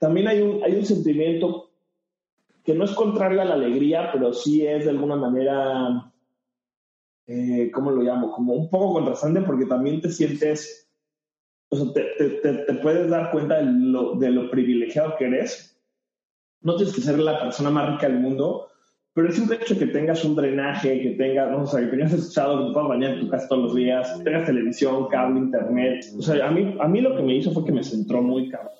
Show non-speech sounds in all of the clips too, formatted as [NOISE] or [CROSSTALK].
también hay un, hay un sentimiento que no es contrario a la alegría, pero sí es de alguna manera, eh, ¿cómo lo llamo? Como un poco contrastante porque también te sientes, o sea, te, te, te puedes dar cuenta de lo, de lo privilegiado que eres. No tienes que ser la persona más rica del mundo, pero es un hecho que tengas un drenaje, que tengas, no sé, que tengas escuchado, que te puedas bañar en tu casa todos los días, que tengas televisión, cable, internet. O sea, a mí, a mí lo que me hizo fue que me centró muy cabrón.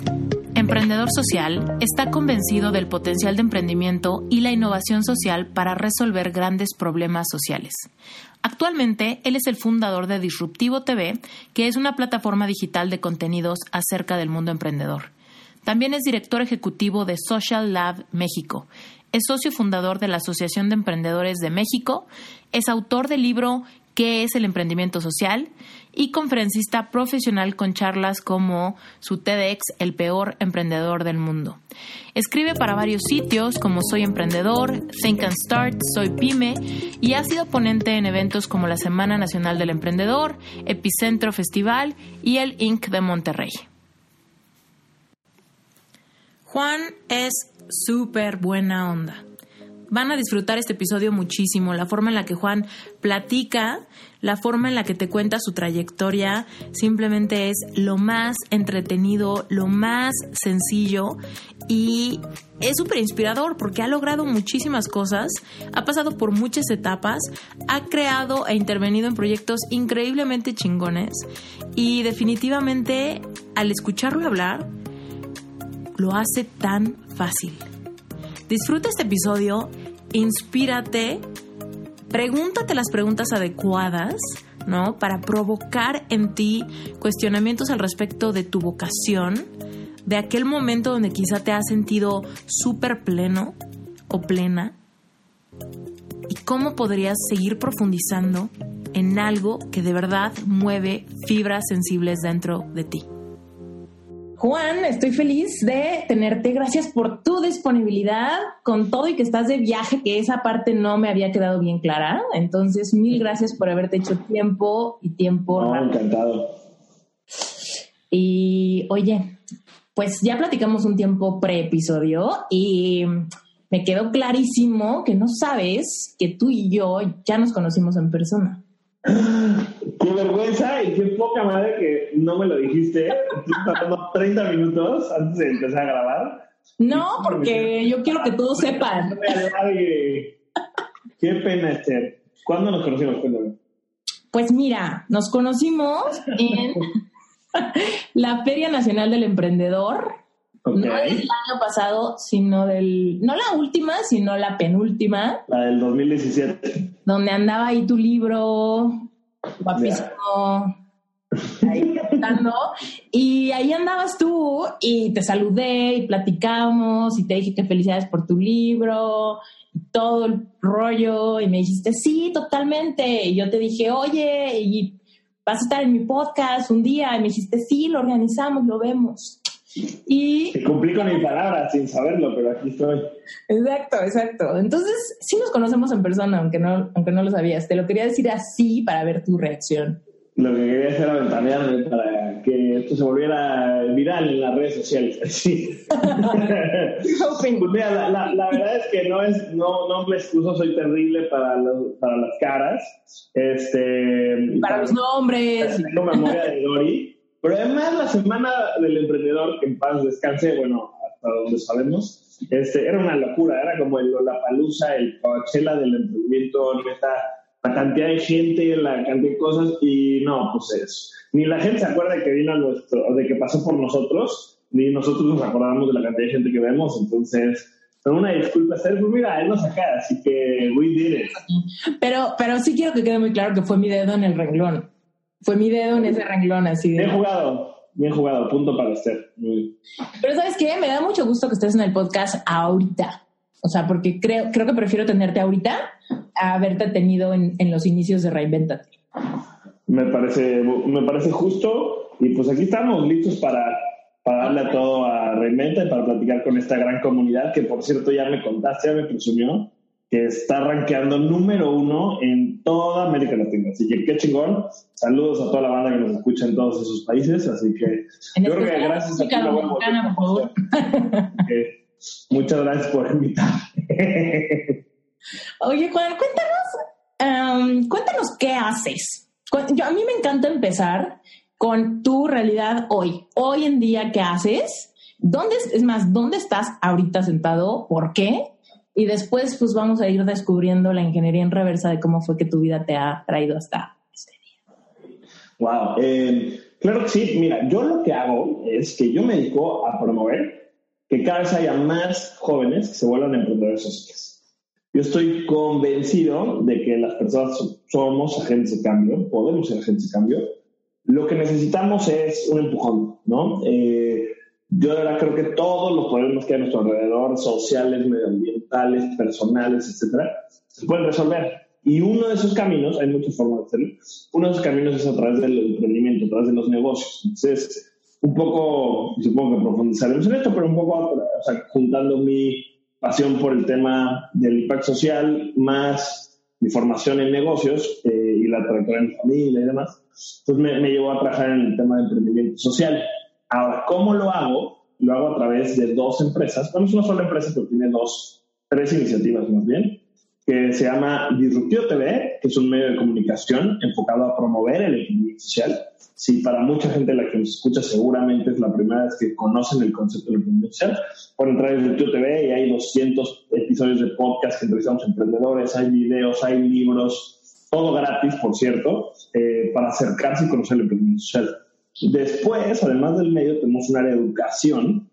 emprendedor social, está convencido del potencial de emprendimiento y la innovación social para resolver grandes problemas sociales. Actualmente, él es el fundador de Disruptivo TV, que es una plataforma digital de contenidos acerca del mundo emprendedor. También es director ejecutivo de Social Lab México. Es socio fundador de la Asociación de Emprendedores de México. Es autor del libro ¿Qué es el emprendimiento social? Y conferencista profesional con charlas como su TEDx El peor emprendedor del mundo. Escribe para varios sitios como Soy Emprendedor, Think and Start, Soy Pyme y ha sido ponente en eventos como la Semana Nacional del Emprendedor, Epicentro Festival y el Inc. de Monterrey. Juan es súper buena onda van a disfrutar este episodio muchísimo. La forma en la que Juan platica, la forma en la que te cuenta su trayectoria, simplemente es lo más entretenido, lo más sencillo y es súper inspirador porque ha logrado muchísimas cosas, ha pasado por muchas etapas, ha creado e intervenido en proyectos increíblemente chingones y definitivamente al escucharlo hablar, lo hace tan fácil. Disfruta este episodio, inspírate, pregúntate las preguntas adecuadas, ¿no? Para provocar en ti cuestionamientos al respecto de tu vocación, de aquel momento donde quizá te has sentido súper pleno o plena, y cómo podrías seguir profundizando en algo que de verdad mueve fibras sensibles dentro de ti. Juan, estoy feliz de tenerte. Gracias por tu disponibilidad con todo y que estás de viaje, que esa parte no me había quedado bien clara. Entonces, mil gracias por haberte hecho tiempo y tiempo. No, encantado. Y oye, pues ya platicamos un tiempo pre-episodio y me quedó clarísimo que no sabes que tú y yo ya nos conocimos en persona. Qué vergüenza y qué poca madre que no me lo dijiste. Estoy 30 minutos antes de empezar a grabar. No, porque yo quiero que todos sepan. Qué pena, Esther. ¿Cuándo nos conocimos? Pues mira, nos conocimos en [LAUGHS] la Feria Nacional del Emprendedor no del año pasado, sino del. No la última, sino la penúltima. La del 2017. Donde andaba ahí tu libro, guapísimo. Ahí cantando. Y ahí andabas tú y te saludé y platicamos y te dije que felicidades por tu libro y todo el rollo. Y me dijiste, sí, totalmente. Y yo te dije, oye, y vas a estar en mi podcast un día. Y me dijiste, sí, lo organizamos, lo vemos. Y... Te cumplí con mi palabra sin saberlo, pero aquí estoy. Exacto, exacto. Entonces, sí nos conocemos en persona, aunque no, aunque no lo sabías. Te lo quería decir así para ver tu reacción. Lo que quería hacer era ventanearme para que esto se volviera viral en las redes sociales. [LAUGHS] Sí. Pues la, la, verdad es que no es, no, no me excuso, soy terrible para, para las caras. Este, para, para los nombres. Tengo memoria de Dori. Pero además la semana del emprendedor, que en paz descanse, bueno, hasta donde sabemos, este, era una locura, era como el, la palusa, el Coachella del emprendimiento, neta, la cantidad de gente, la cantidad de cosas, y no, pues es. Ni la gente se acuerda que vino a nuestro, de que pasó por nosotros, ni nosotros nos acordamos de la cantidad de gente que vemos, entonces. Pero una disculpa, pues mira, él nos acá, así que we did it. Pero, pero sí quiero que quede muy claro que fue mi dedo en el renglón. Fue mi dedo en ese renglón, así de. Bien jugado, bien jugado, punto para Esther. Pero ¿sabes qué? Me da mucho gusto que estés en el podcast ahorita. O sea, porque creo, creo que prefiero tenerte ahorita a haberte tenido en, en los inicios de Reinventate. Me parece, me parece justo y pues aquí estamos listos para para darle todo a Reinventa y para platicar con esta gran comunidad que, por cierto, ya me contaste, ya me presumió, que está rankeando número uno en toda América Latina. Así que qué chingón. Saludos a toda la banda que nos escucha en todos esos países. Así que yo creo que gracias a ti por Muchas gracias por invitarme. [LAUGHS] Oye, Juan, cuéntanos, um, cuéntanos qué haces. Yo, a mí me encanta empezar con tu realidad hoy. Hoy en día, ¿qué haces? ¿Dónde, es más, ¿dónde estás ahorita sentado? ¿Por qué? Y después, pues vamos a ir descubriendo la ingeniería en reversa de cómo fue que tu vida te ha traído hasta este día. Wow. Eh, claro que sí. Mira, yo lo que hago es que yo me dedico a promover que cada vez haya más jóvenes que se vuelvan emprendedores sociales. Yo estoy convencido de que las personas somos agentes de cambio, podemos ser agentes de cambio, lo que necesitamos es un empujón, ¿no? Eh, yo de verdad creo que todos los problemas que hay a nuestro alrededor, sociales, medioambientales, personales, etcétera, se pueden resolver. Y uno de esos caminos, hay muchas formas de hacerlo, uno de esos caminos es a través del emprendimiento, a través de los negocios. Entonces, un poco, supongo que profundizaremos en esto, pero un poco, o sea, juntando mi pasión por el tema del impacto social, más mi formación en negocios eh, y la trayectoria en mi familia y demás, pues me, me, llevó a trabajar en el tema de emprendimiento social. Ahora, ¿cómo lo hago? Lo hago a través de dos empresas. Bueno, es una sola empresa, pero tiene dos, tres iniciativas más bien, que se llama Disruptivo TV, que es un medio de comunicación enfocado a promover el emprendimiento social. Si para mucha gente la que nos escucha seguramente es la primera vez que conocen el concepto del emprendimiento social, pueden entrar Disruptivo TV y hay 200 episodios de podcast que entrevistamos a emprendedores, hay videos, hay libros, todo gratis, por cierto, eh, para acercarse y conocer el emprendimiento social. Después, además del medio, tenemos un área de educación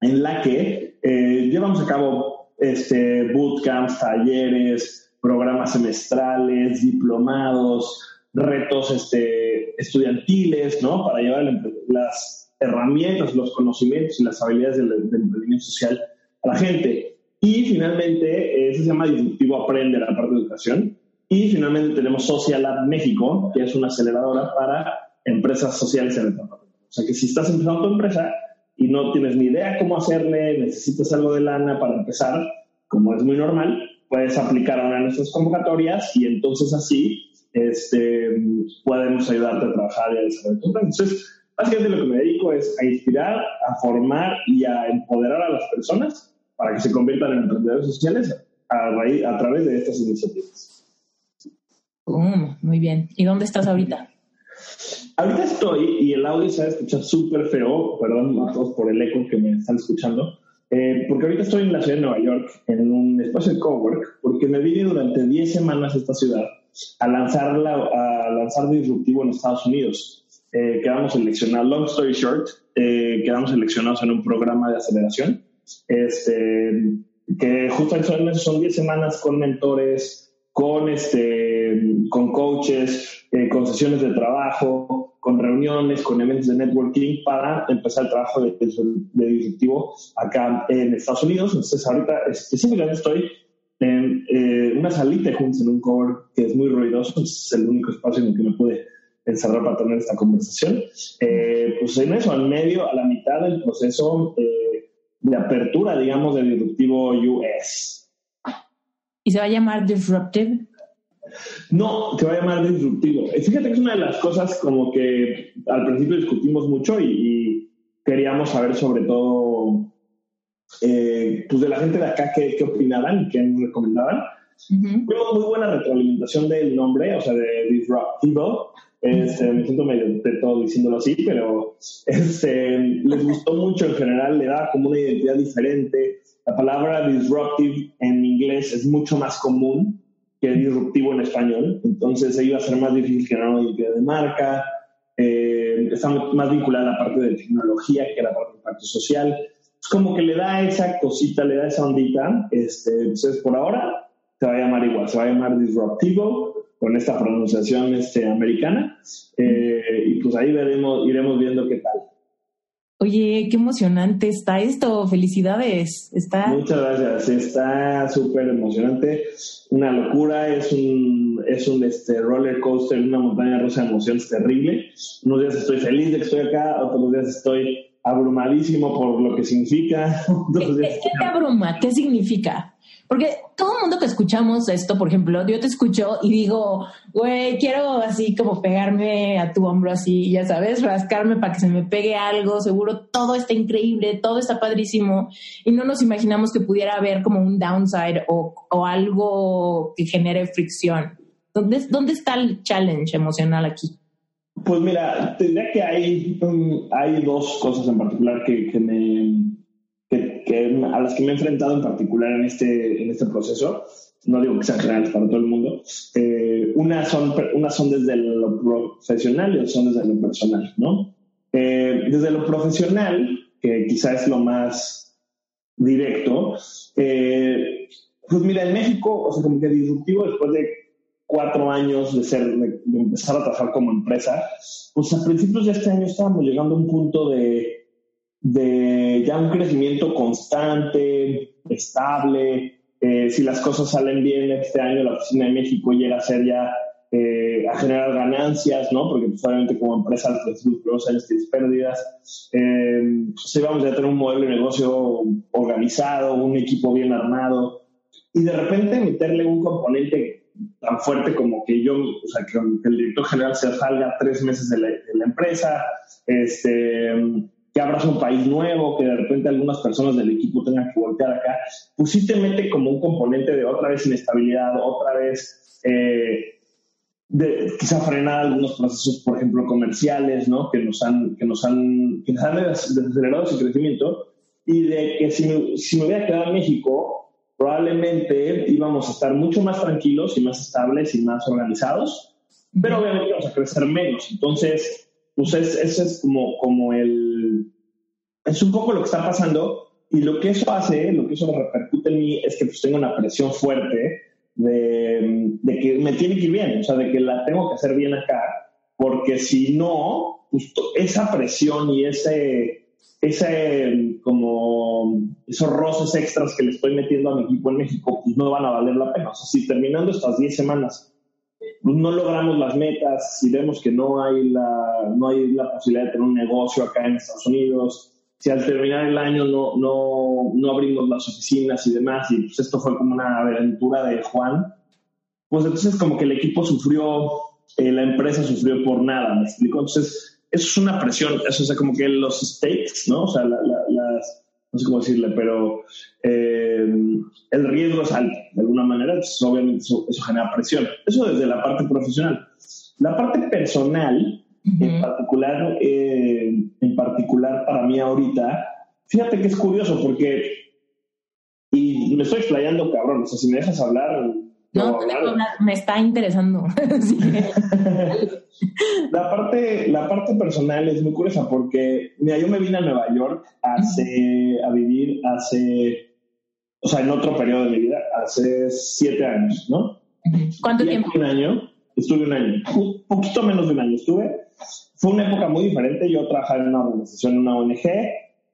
en la que eh, llevamos a cabo este, bootcamps, talleres, programas semestrales, diplomados, retos este, estudiantiles, ¿no? Para llevar las herramientas, los conocimientos y las habilidades del, emprendimiento social a la gente. Y finalmente, eso se llama Disruptivo Aprende, la parte de educación, y finalmente tenemos Social Lab México, que es una aceleradora para empresas sociales en el O sea que si estás empezando tu empresa y no tienes ni idea cómo hacerle, necesitas algo de lana para empezar, como es muy normal, puedes aplicar a una de nuestras convocatorias y entonces así este, podemos ayudarte a trabajar y a desarrollar tu empresa. Entonces, básicamente lo que me dedico es a inspirar, a formar y a empoderar a las personas para que se conviertan en emprendedores sociales a, través de estas iniciativas muy bien. ¿Y dónde estás ahorita? Ahorita estoy, y el audio se va a escuchar súper feo, perdón a todos por el eco que me están escuchando, eh, porque ahorita estoy en la ciudad de Nueva York, en un espacio de cowork, porque me vine durante 10 semanas a esta ciudad a lanzar, a lanzar Disruptivo en Estados Unidos. Eh, quedamos seleccionados, long story short, eh, quedamos seleccionados en un programa de aceleración, este, que justo son 10 semanas con mentores, con, este, con coaches, eh, con sesiones de trabajo, con reuniones, con eventos de networking para empezar el trabajo de, de disruptivo acá en Estados Unidos. Entonces, ahorita específicamente estoy en eh, una salita juntos en un cover que es muy ruidoso, es el único espacio en el que me pude encerrar para tener esta conversación. Eh, pues en eso, al medio, a la mitad del proceso de apertura, digamos, de Disruptivo US. ¿Y se va a llamar Disruptive? No, se va a llamar disruptivo. Eh, fíjate que es una de las cosas como que al principio discutimos mucho y, queríamos saber sobre todo eh, pues de la gente de acá qué, qué opinaban y qué nos recomendaban. Tuvimos muy buena retroalimentación del nombre, o sea, de disruptivo. Este, me siento medio de todo diciéndolo así, pero este, les gustó mucho en general, le da como una identidad diferente. La palabra disruptive en inglés es mucho más común que disruptivo en español, entonces iba a ser más difícil generar una identidad de marca, eh, está más vinculada a la parte de tecnología que a la parte de impacto social. Es como que le da esa cosita, le da esa ondita. Este, entonces, por ahora, se va a llamar igual, se va a llamar Disruptivo, con esta pronunciación este, americana. Eh, y pues ahí veremos, iremos viendo qué tal. Oye, qué emocionante está esto. Felicidades. Está... Muchas gracias. Está súper emocionante. Una locura. Es un, es un este, roller coaster, una montaña rusa de emociones terrible. Unos días estoy feliz de que estoy acá, otros días estoy abrumadísimo por lo que significa. [LAUGHS] ¿Qué, ¿Qué te abruma? ¿Qué significa? Porque todo el mundo que escuchamos esto, por ejemplo, yo te escucho y digo, güey, quiero así como pegarme a tu hombro así, ya sabes, rascarme para que se me pegue algo, seguro todo está increíble, todo está padrísimo y no nos imaginamos que pudiera haber como un downside o, algo que genere fricción. ¿Dónde, ¿Dónde está el challenge emocional aquí? Pues mira, tendría que hay, hay dos cosas en particular que, que me a las que me he enfrentado en particular en este, en este proceso, no digo que sean generales para todo el mundo, eh, unas, son, una son desde lo profesional y otras son desde lo personal, ¿no? Eh, desde lo profesional, que quizá es lo más directo, eh, pues mira, en México, o sea, como que disruptivo después de cuatro años de, ser, de empezar a trabajar como empresa, pues a principios de este año estábamos llegando a un punto de de ya un crecimiento constante, estable. Eh, si las cosas salen bien este año, la Oficina de México llega a ser ya eh, a generar ganancias, ¿no? Porque pues, obviamente como empresa los primeros años tienes pérdidas. Eh, si vamos a tener un modelo de negocio organizado, un equipo bien armado y de repente meterle un componente tan fuerte como que yo, o sea, que, el director general se salga tres meses de la, de la empresa, este que abras un país nuevo, que de repente algunas personas del equipo tengan que voltear acá, pues sí te mete como un componente de otra vez inestabilidad, otra vez eh, de, quizá frenar algunos procesos, por ejemplo, comerciales, ¿no? Que nos han, que nos han, que nos han acelerado ese crecimiento y de que si si me hubiera quedado en México, probablemente íbamos a estar mucho más tranquilos y más estables y más organizados, pero obviamente íbamos a crecer menos. Entonces, pues ese es como, como el... Es un poco lo que está pasando y lo que eso hace, lo que eso repercute en mí es que pues tengo una presión fuerte de, de, que me tiene que ir bien, o sea, de que la tengo que hacer bien acá, porque si no, justo esa presión y ese, ese como esos roces extras que le estoy metiendo a mi equipo en México, pues no van a valer la pena. O sea, si terminando estas 10 semanas no logramos las metas, si vemos que no hay, la, no hay la posibilidad de tener un negocio acá en Estados Unidos, si al terminar el año no, no, no abrimos las oficinas y demás, y pues esto fue como una aventura de Juan, pues entonces como que el equipo sufrió, eh, la empresa sufrió por nada, ¿me explico? Entonces, eso es una presión, eso es como que los stakes, ¿no? O sea, las, no sé cómo decirle, pero eh, el riesgo es alto, de alguna manera, obviamente eso, genera presión. Eso desde la parte profesional. La parte personal, en particular, eh, en particular para mí ahorita, fíjate que es curioso porque, y me estoy explayando cabrón, o sea, si me dejas hablar, no, me está interesando. [LAUGHS] [LAUGHS] la, parte, la parte personal es muy curiosa porque, mira, yo me vine a Nueva York hace, a vivir hace, o sea, en otro periodo de mi vida, hace siete años, ¿no? ¿Cuánto tiempo? Un año, estuve un año, un poquito menos de un año estuve. Fue una época muy diferente. Yo trabajaba en una organización, en una ONG.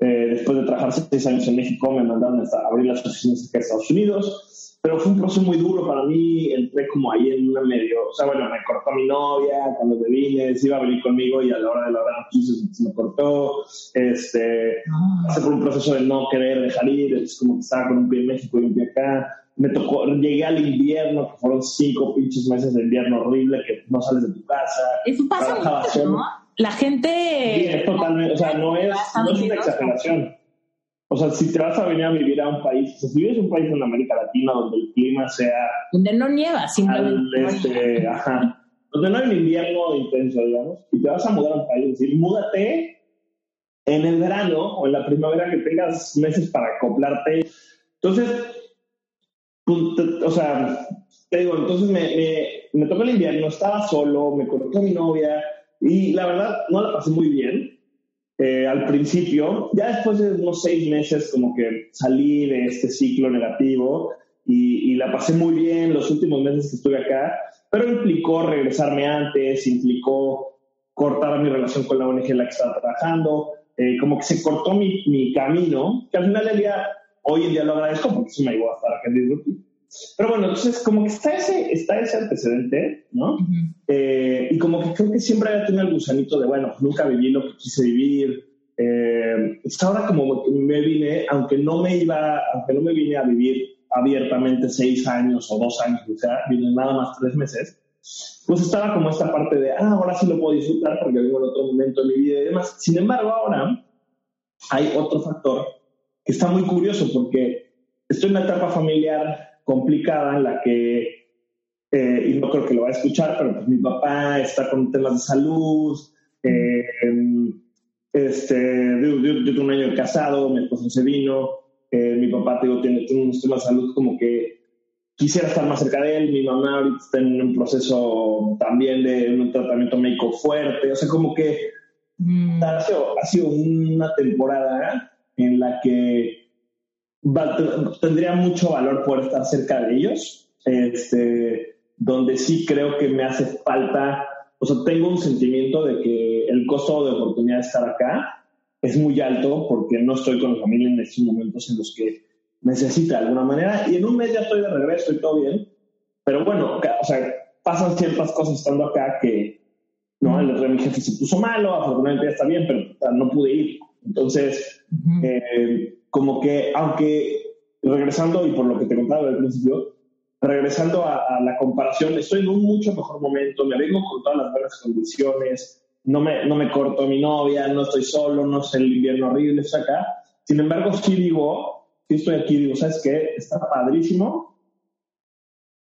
Eh, después de trabajar seis años en México, me mandaron a abrir las oficinas aquí en Estados Unidos pero fue un proceso muy duro para mí, entré como ahí en una medio, o sea, bueno, me cortó mi novia cuando me vine, se iba a venir conmigo y a la hora de la hora se me cortó, este, ah. pasé por un proceso de no querer dejar ir, es como que estaba con un pie en México y un pie acá, me tocó, llegué al invierno, que fueron cinco pinches meses de invierno horrible, que no sales de tu casa. Eso pasa mucho, ¿no? La gente... Sí, es totalmente, o sea, no es, no es una exageración. O sea, si te vas a venir a vivir a un país, o sea, si vives en un país en América Latina donde el clima sea... Donde no nieva, simplemente. este, ajá, donde no hay un invierno intenso, digamos, y te vas a mudar a un país, es decir, múdate en el verano o en la primavera que tengas meses para acoplarte. Entonces, o sea, te digo, entonces me, me, me tocó el invierno, estaba solo, me cortó mi novia y la verdad no la pasé muy bien eh, al principio. Ya después de unos seis meses como que salí de este ciclo negativo y, y la pasé muy bien los últimos meses que estuve acá, pero implicó regresarme antes, implicó cortar mi relación con la ONG en la que estaba trabajando, eh, como que se cortó mi, mi, camino, que al final del día, hoy en día lo agradezco porque eso me ayudó a estar acá en Pero bueno, entonces como que está ese, está ese antecedente, ¿no? eh, y como que creo que siempre había tenido el gusanito de, bueno, nunca viví lo que quise vivir. Eh, ahora como me vine, aunque no me iba, aunque no me vine a vivir abiertamente seis años o dos años, o sea, vine nada más tres meses, pues estaba como esta parte de, ah, ahora sí lo puedo disfrutar porque vivo en otro momento de mi vida y demás. Sin embargo, ahora hay otro factor que está muy curioso porque estoy en una etapa familiar complicada en la que, eh, y no creo que lo vaya a escuchar, pero pues mi papá está con temas de salud, eh, este, yo, yo, tengo un año casado, mi esposo se vino, eh, mi papá digo, tiene, tiene unos temas de salud como que quisiera estar más cerca de él. Mi mamá ahorita está en un proceso también de un tratamiento médico fuerte. O sea, como que mm. ha, sido, ha, sido, una temporada en la que tendría mucho valor poder estar cerca de ellos. Este, donde sí creo que me hace falta, o sea, tengo un sentimiento de que el costo de oportunidad de estar acá es muy alto porque no estoy con la familia en estos momentos en los que necesita de alguna manera. Y en un mes ya estoy de regreso y todo bien. Pero bueno, o sea, pasan ciertas cosas estando acá que, ¿no? El otro día mi jefe se puso malo, afortunadamente ya está bien, pero no pude ir. Entonces, eh, como que, aunque regresando, y por lo que te contaba al principio, regresando a, la comparación, estoy en un mucho mejor momento, me vengo con todas las buenas condiciones, no me, no me corto mi novia, no estoy solo, no es el invierno horrible, está acá. Sin embargo, sí digo, si estoy aquí, digo, ¿sabes qué? Está padrísimo,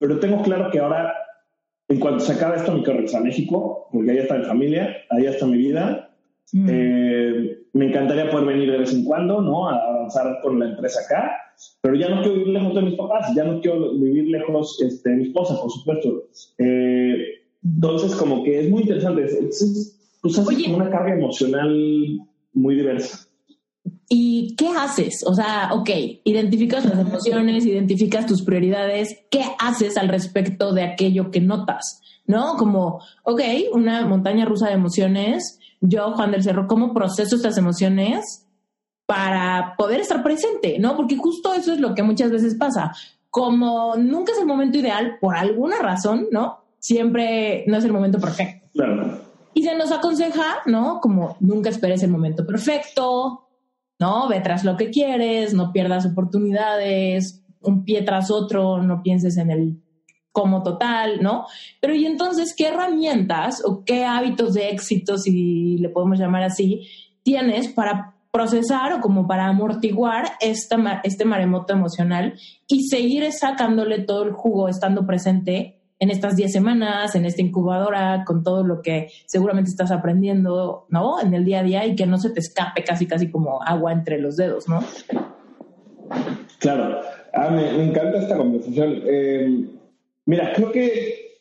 pero tengo claro que ahora, en cuanto se acabe esto, me quiero regresar a México, porque ahí está mi familia, ahí está mi vida. Mm. Eh, me encantaría poder venir de vez en cuando, ¿no? A avanzar con la empresa acá, pero ya no quiero vivir lejos de mis papás, ya no quiero vivir lejos este, de mi esposa, por supuesto. Eh, entonces, como que es muy interesante. Es, pues, como una carga emocional muy diversa. ¿Y qué haces? O sea, ok, identificas las emociones, identificas tus prioridades, ¿qué haces al respecto de aquello que notas? ¿No? Como, ok, una montaña rusa de emociones, yo, Juan del Cerro, ¿cómo proceso estas emociones para poder estar presente? ¿No? Porque justo eso es lo que muchas veces pasa. Como nunca es el momento ideal, por alguna razón, ¿no? Siempre no es el momento perfecto. Y se nos aconseja, ¿no? Como nunca esperes el momento perfecto, ¿no? Ve tras lo que quieres, no pierdas oportunidades, un pie tras otro, no pienses en el como total, ¿no? Pero y entonces, ¿qué herramientas o qué hábitos de éxito, si le podemos llamar así, tienes para procesar o como para amortiguar este maremoto emocional y seguir sacándole todo el jugo estando presente en estas 10 semanas, en esta incubadora, con todo lo que seguramente estás aprendiendo, ¿no? En el día a día y que no se te escape casi, casi como agua entre los dedos, ¿no? Claro. Ah, me, encanta esta conversación. Eh, mira, creo que,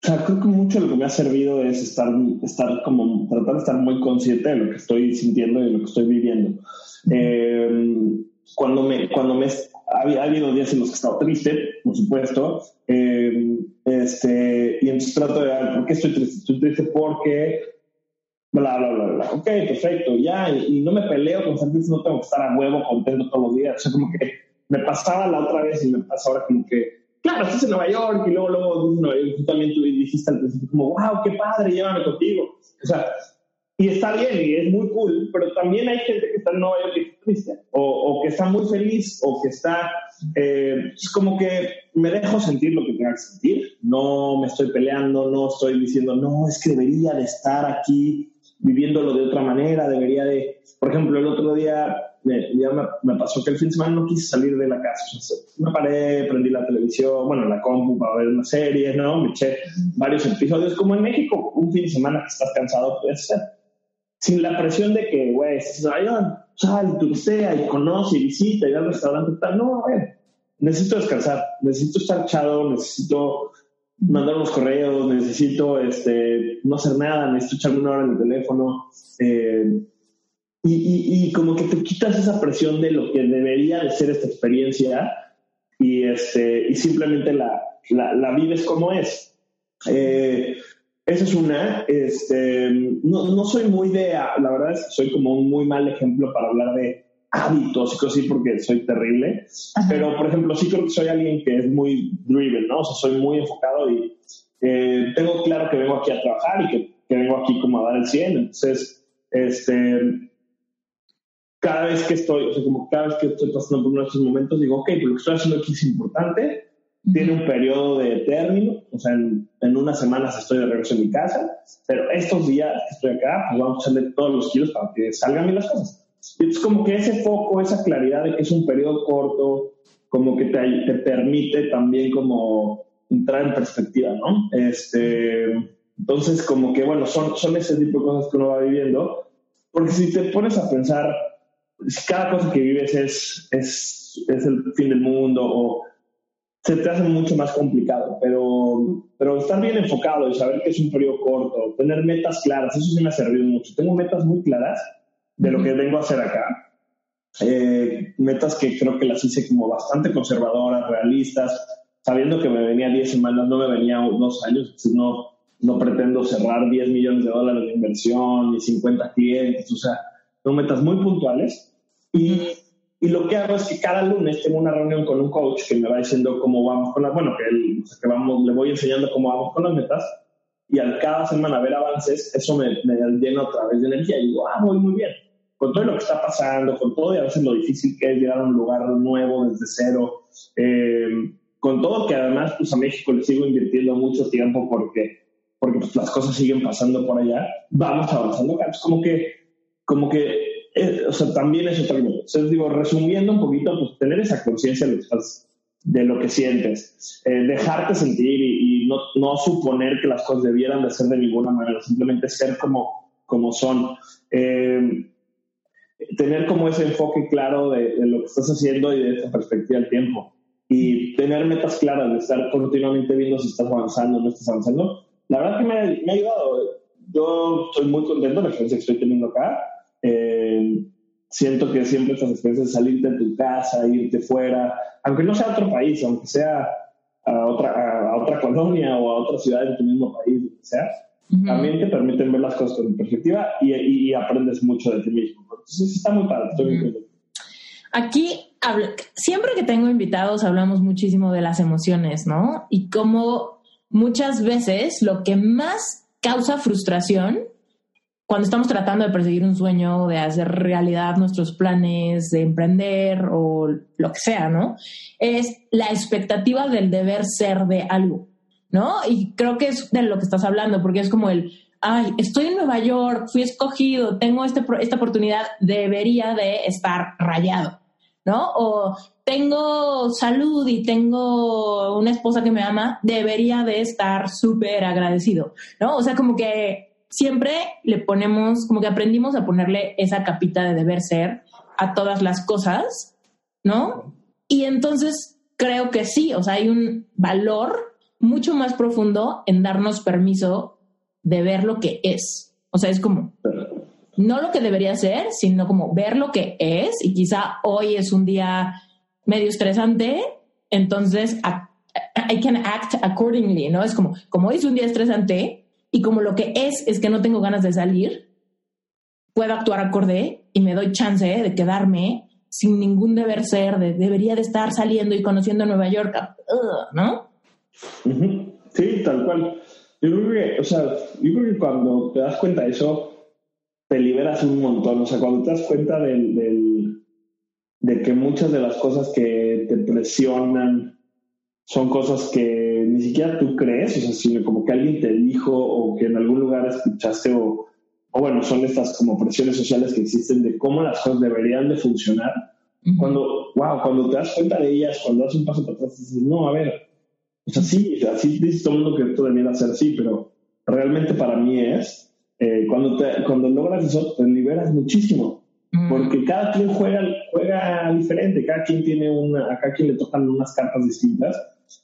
creo que mucho de lo que me ha servido es estar, estar como, tratar de estar muy consciente de lo que estoy sintiendo y de lo que estoy viviendo. Eh, cuando me, cuando me ha, habido días en los que he estado triste, por supuesto, eh, este, y entonces trato de por qué estoy triste. Estoy triste porque bla, bla, bla, bla. Ok, perfecto, ya, y, no me peleo con sentir no tengo que estar a huevo contento todos los días. O como que me pasaba la otra vez y me pasa ahora como que, claro, estás en Nueva York y luego, luego, no, tú también tú dijiste al principio como, wow, qué padre, llévame contigo. O sea, y está bien y es muy cool, pero también hay gente que está en Nueva York y está triste, o, o, que está muy feliz, o que está, eh, es como que me dejo sentir lo que tenga que sentir, no me estoy peleando, no estoy diciendo, no, es que debería de estar aquí viviéndolo de otra manera, debería de, por ejemplo, el otro día ya me, pasó que el fin de semana no quise salir de la casa, me paré, prendí la televisión, bueno, la compu para ver una serie, ¿no? Me eché varios episodios, como en México, un fin de semana que estás cansado puede ser sin la presión de que, güey, sal, turistea y conoce y visita y al restaurante tal. No, a ver, necesito descansar, necesito estar echado, necesito mandar unos correos, necesito este, no hacer nada, necesito echarme una hora en el teléfono. Eh, y, y, como que te quitas esa presión de lo que debería de ser esta experiencia y, este, y simplemente la, la, la vives como es. Eh, esa es una. Este, no, no, soy muy de, la verdad es que soy como un muy mal ejemplo para hablar de hábitos y cosas así porque soy terrible. Pero, por ejemplo, sí creo que soy alguien que es muy driven, ¿no? O sea, soy muy enfocado y eh, tengo claro que vengo aquí a trabajar y que, que, vengo aquí como a dar el 100. Entonces, este, cada vez que estoy, o sea, como cada vez que estoy pasando por uno de estos momentos, digo, ok, pero lo que estoy haciendo aquí es importante, tiene un periodo de término, o sea, en, en, unas semanas estoy de regreso en mi casa, pero estos días que estoy acá, pues vamos a echarle todos los kilos para que salgan bien las cosas. Y es como que ese foco, esa claridad de que es un periodo corto, como que te, te permite también como entrar en perspectiva, ¿no? Este, entonces, como que, bueno, son, son ese tipo de cosas que uno va viviendo, porque si te pones a pensar, cada cosa que vives es, es, es el fin del mundo o se te hace mucho más complicado, pero, pero estar bien enfocado y saber que es un periodo corto, tener metas claras, eso sí me ha servido mucho. Tengo metas muy claras de lo que vengo a hacer acá. Eh, metas que creo que las hice como bastante conservadoras, realistas, sabiendo que me venía 10 semanas, no me venía dos años, no, no pretendo cerrar 10 millones de dólares de inversión ni 50 clientes, o sea, son metas muy puntuales. Y y lo que hago es que cada lunes tengo una reunión con un coach que me va diciendo cómo vamos con las, bueno, que, él, que vamos, le voy enseñando cómo vamos con las metas y al cada semana ver avances, eso me, me llena otra vez de energía y digo, ah, voy muy bien. Con todo lo que está pasando, con todo y a veces lo difícil que es llegar a un lugar nuevo desde cero, eh, con todo que además pues a México le sigo invirtiendo mucho tiempo porque, porque pues, las cosas siguen pasando por allá, vamos avanzando. Es como que, como que o sea, también es otra cosa. digo, resumiendo un poquito, pues tener esa conciencia de, lo que sientes, eh, dejarte sentir y, no, no, suponer que las cosas debieran de ser de ninguna manera, simplemente ser como, como son. Eh, tener como ese enfoque claro de, lo que estás haciendo y de esta perspectiva del tiempo. Y tener metas claras, de estar continuamente viendo si estás avanzando o no estás avanzando. La verdad que me, me ha ayudado. Yo estoy muy contento de la experiencia que estoy teniendo acá eh, siento que siempre estas experiencias de salirte de tu casa, irte fuera, aunque no sea a otro país, aunque sea a otra, a otra colonia o a otra ciudad de tu mismo país, lo que sea, también te permiten ver las cosas con perspectiva y, y, aprendes mucho de ti mismo. Entonces está muy padre, estoy muy Aquí, siempre que tengo invitados, hablamos muchísimo de las emociones, ¿no? Y cómo muchas veces lo que más causa frustración cuando estamos tratando de perseguir un sueño, de hacer realidad nuestros planes, de emprender o lo que sea, ¿no? Es la expectativa del deber ser de algo, ¿no? Y creo que es de lo que estás hablando, porque es como el, ay, estoy en Nueva York, fui escogido, tengo este, esta oportunidad, debería de estar rayado, ¿no? O tengo salud y tengo una esposa que me ama, debería de estar súper agradecido, ¿no? O sea, como que siempre le ponemos, como que aprendimos a ponerle esa capita de deber ser a todas las cosas, ¿no? Y entonces creo que sí, o sea, hay un valor mucho más profundo en darnos permiso de ver lo que es. O sea, es como, no lo que debería ser, sino como ver lo que es y quizá hoy es un día medio estresante, entonces I can act accordingly, ¿no? Es como, como hoy es un día estresante, y como lo que es es que no tengo ganas de salir, puedo actuar acorde y me doy chance de quedarme sin ningún deber ser, de, debería de estar saliendo y conociendo Nueva York, ¿no? Sí, tal cual. Yo creo que, o sea, yo creo que cuando te das cuenta de eso, te liberas un montón. O sea, cuando te das cuenta del, de que muchas de las cosas que te presionan son cosas que siquiera tú crees, o sea, sino como que alguien te dijo o que en algún lugar escuchaste o, o bueno, son estas como presiones sociales que existen de cómo las cosas deberían de funcionar. Cuando, wow, cuando te das cuenta de ellas, cuando das un paso para atrás, dices, no, a ver, o sea, sí, así dice todo el mundo que esto debería ser así, pero realmente para mí es, eh, cuando, te, cuando logras eso, te liberas muchísimo. Mm. Porque cada quien juega, juega diferente, cada quien tiene una, a cada quien le tocan unas cartas distintas.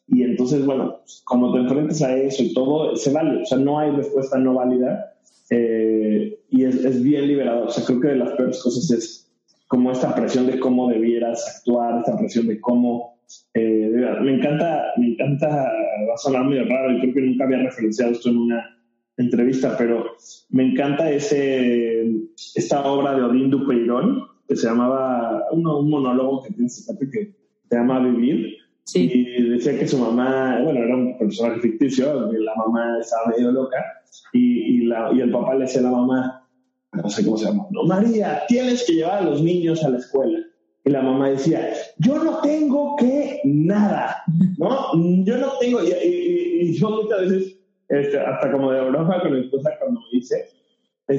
Y entonces, bueno, pues, como te enfrentas a eso y todo, se vale. O sea, no hay respuesta no válida. Eh, y es, es, bien liberador. O sea, creo que de las peores cosas es como esta presión de cómo debieras actuar, esta presión de cómo... Eh, me encanta, me encanta, va a sonar muy raro y creo que nunca había referenciado esto en una entrevista, pero me encanta ese, esta obra de Odín Dupeirón, que se llamaba, un monólogo que tiene que se llama Vivir, y decía que su mamá, bueno, era un personaje ficticio, la mamá estaba medio loca, y, y, la, y el papá le decía a la mamá, no sé cómo se llama, no, María, tienes que llevar a los niños a la escuela. Y la mamá decía, yo no tengo que nada, ¿no? [LAUGHS] Yo no tengo, y, y yo muchas veces este, hasta como de broma con mi esposa cuando me dice,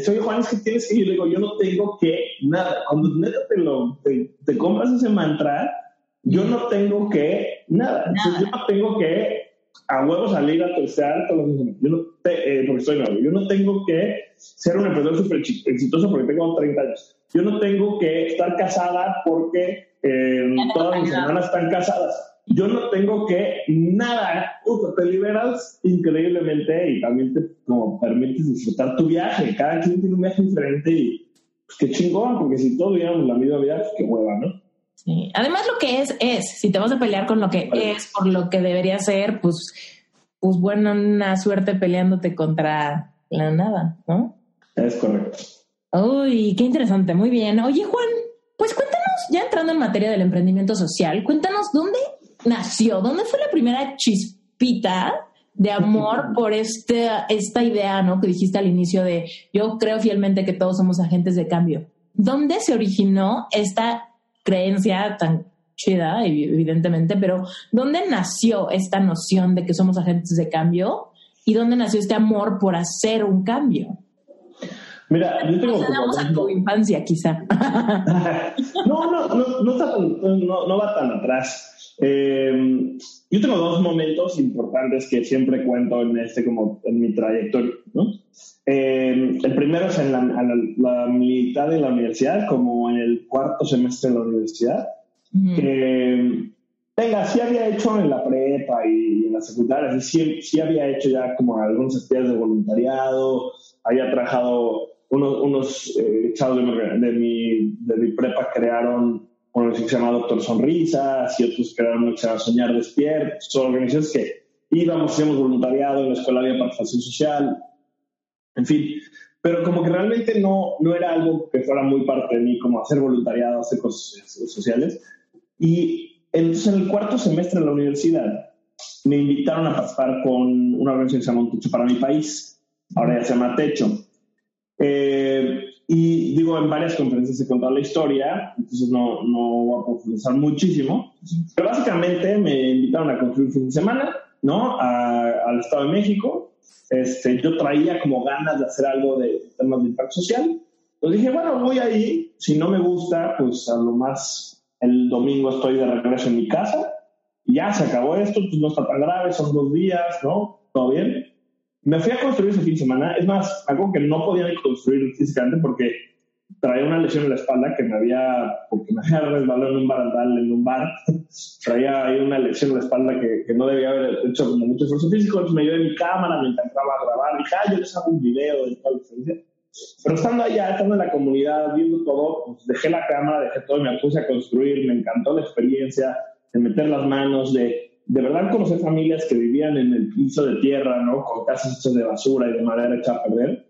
soy Juan, es que tienes que ir, digo, yo no tengo que nada. Cuando te, lo, te, compras ese mantra, yo no tengo que nada. yo no tengo que a huevo salir a tercear todos los Yo no eh, porque soy nuevo. Yo no tengo que ser un emprendedor súper exitoso porque tengo 30 años. Yo no tengo que estar casada porque eh, todas mis hermanas están casadas yo no tengo que nada, te liberas increíblemente y también te como, permites disfrutar tu viaje. Cada quien tiene un viaje diferente y pues qué chingón, porque si todos viéramos la misma vida, pues qué hueva, ¿no? Sí. Además, lo que es, es. Si te vas a pelear con lo que es, por lo que debería ser, pues, pues bueno, una suerte peleándote contra la nada, ¿no? Es correcto. Uy, qué interesante, muy bien. Oye, Juan, pues cuéntanos, ya entrando en materia del emprendimiento social, cuéntanos dónde nació? ¿Dónde fue la primera chispita de amor [LAUGHS] por este, esta idea, ¿no? Que dijiste al inicio de yo creo fielmente que todos somos agentes de cambio. ¿Dónde se originó esta creencia tan chida, evidentemente, pero ¿dónde nació esta noción de que somos agentes de cambio? ¿Y dónde nació este amor por hacer un cambio? Mira, yo tengo como... a tu infancia, quizá. [LAUGHS] no, no, no, no, no va tan atrás. Eh, yo tengo dos momentos importantes que siempre cuento en este como en mi trayectoria, eh, el primero es en la, mitad de la universidad, como en el cuarto semestre de la universidad. venga, sí había hecho en la prepa y en la secundaria, sí, sí había hecho ya como algunos estudios de voluntariado, había trabajado unos, unos eh, chavos de mi, de mi prepa crearon uno que se llama Doctor Sonrisas y otros que eran se llama Soñar Despiertos, son organizaciones que íbamos, hacíamos voluntariado, en la escuela había participación social, en fin, pero como que realmente no, no era algo que fuera muy parte de mí, como hacer voluntariado, hacer cosas sociales. Y entonces en el cuarto semestre de la universidad me invitaron a participar con una organización que se llama Un Techo para mi país, ahora ya se llama Techo. Eh, digo, en varias conferencias he contado la historia, entonces no, no voy a profundizar muchísimo. Pero básicamente me invitaron a construir un fin de semana, ¿no? al Estado de México. Este, yo traía como ganas de hacer algo de temas de impacto social. Entonces dije, bueno, voy ahí. Si no me gusta, pues a lo más el domingo estoy de regreso en mi casa. Y ya se acabó esto, pues no está tan grave, son dos días, ¿no? Todo bien. Me fui a construir ese fin de semana. Es más, algo que no podía construir físicamente porque traía una lesión en la espalda que me había, porque me había resbalado en un barandal, en un bar. traía ahí una lesión en la espalda que, que no debía haber hecho como mucho esfuerzo físico. Entonces me llevé mi cámara, me encantaba grabar. Dije, ah, yo les hago un video la experiencia. Pero estando allá, estando en la comunidad, viendo todo, pues dejé la cámara, dejé todo y me puse a construir. Me encantó la experiencia de meter las manos, de de verdad conocer familias que vivían en el piso de tierra, ¿no? Con casas hechas de basura y de madera hecha a perder.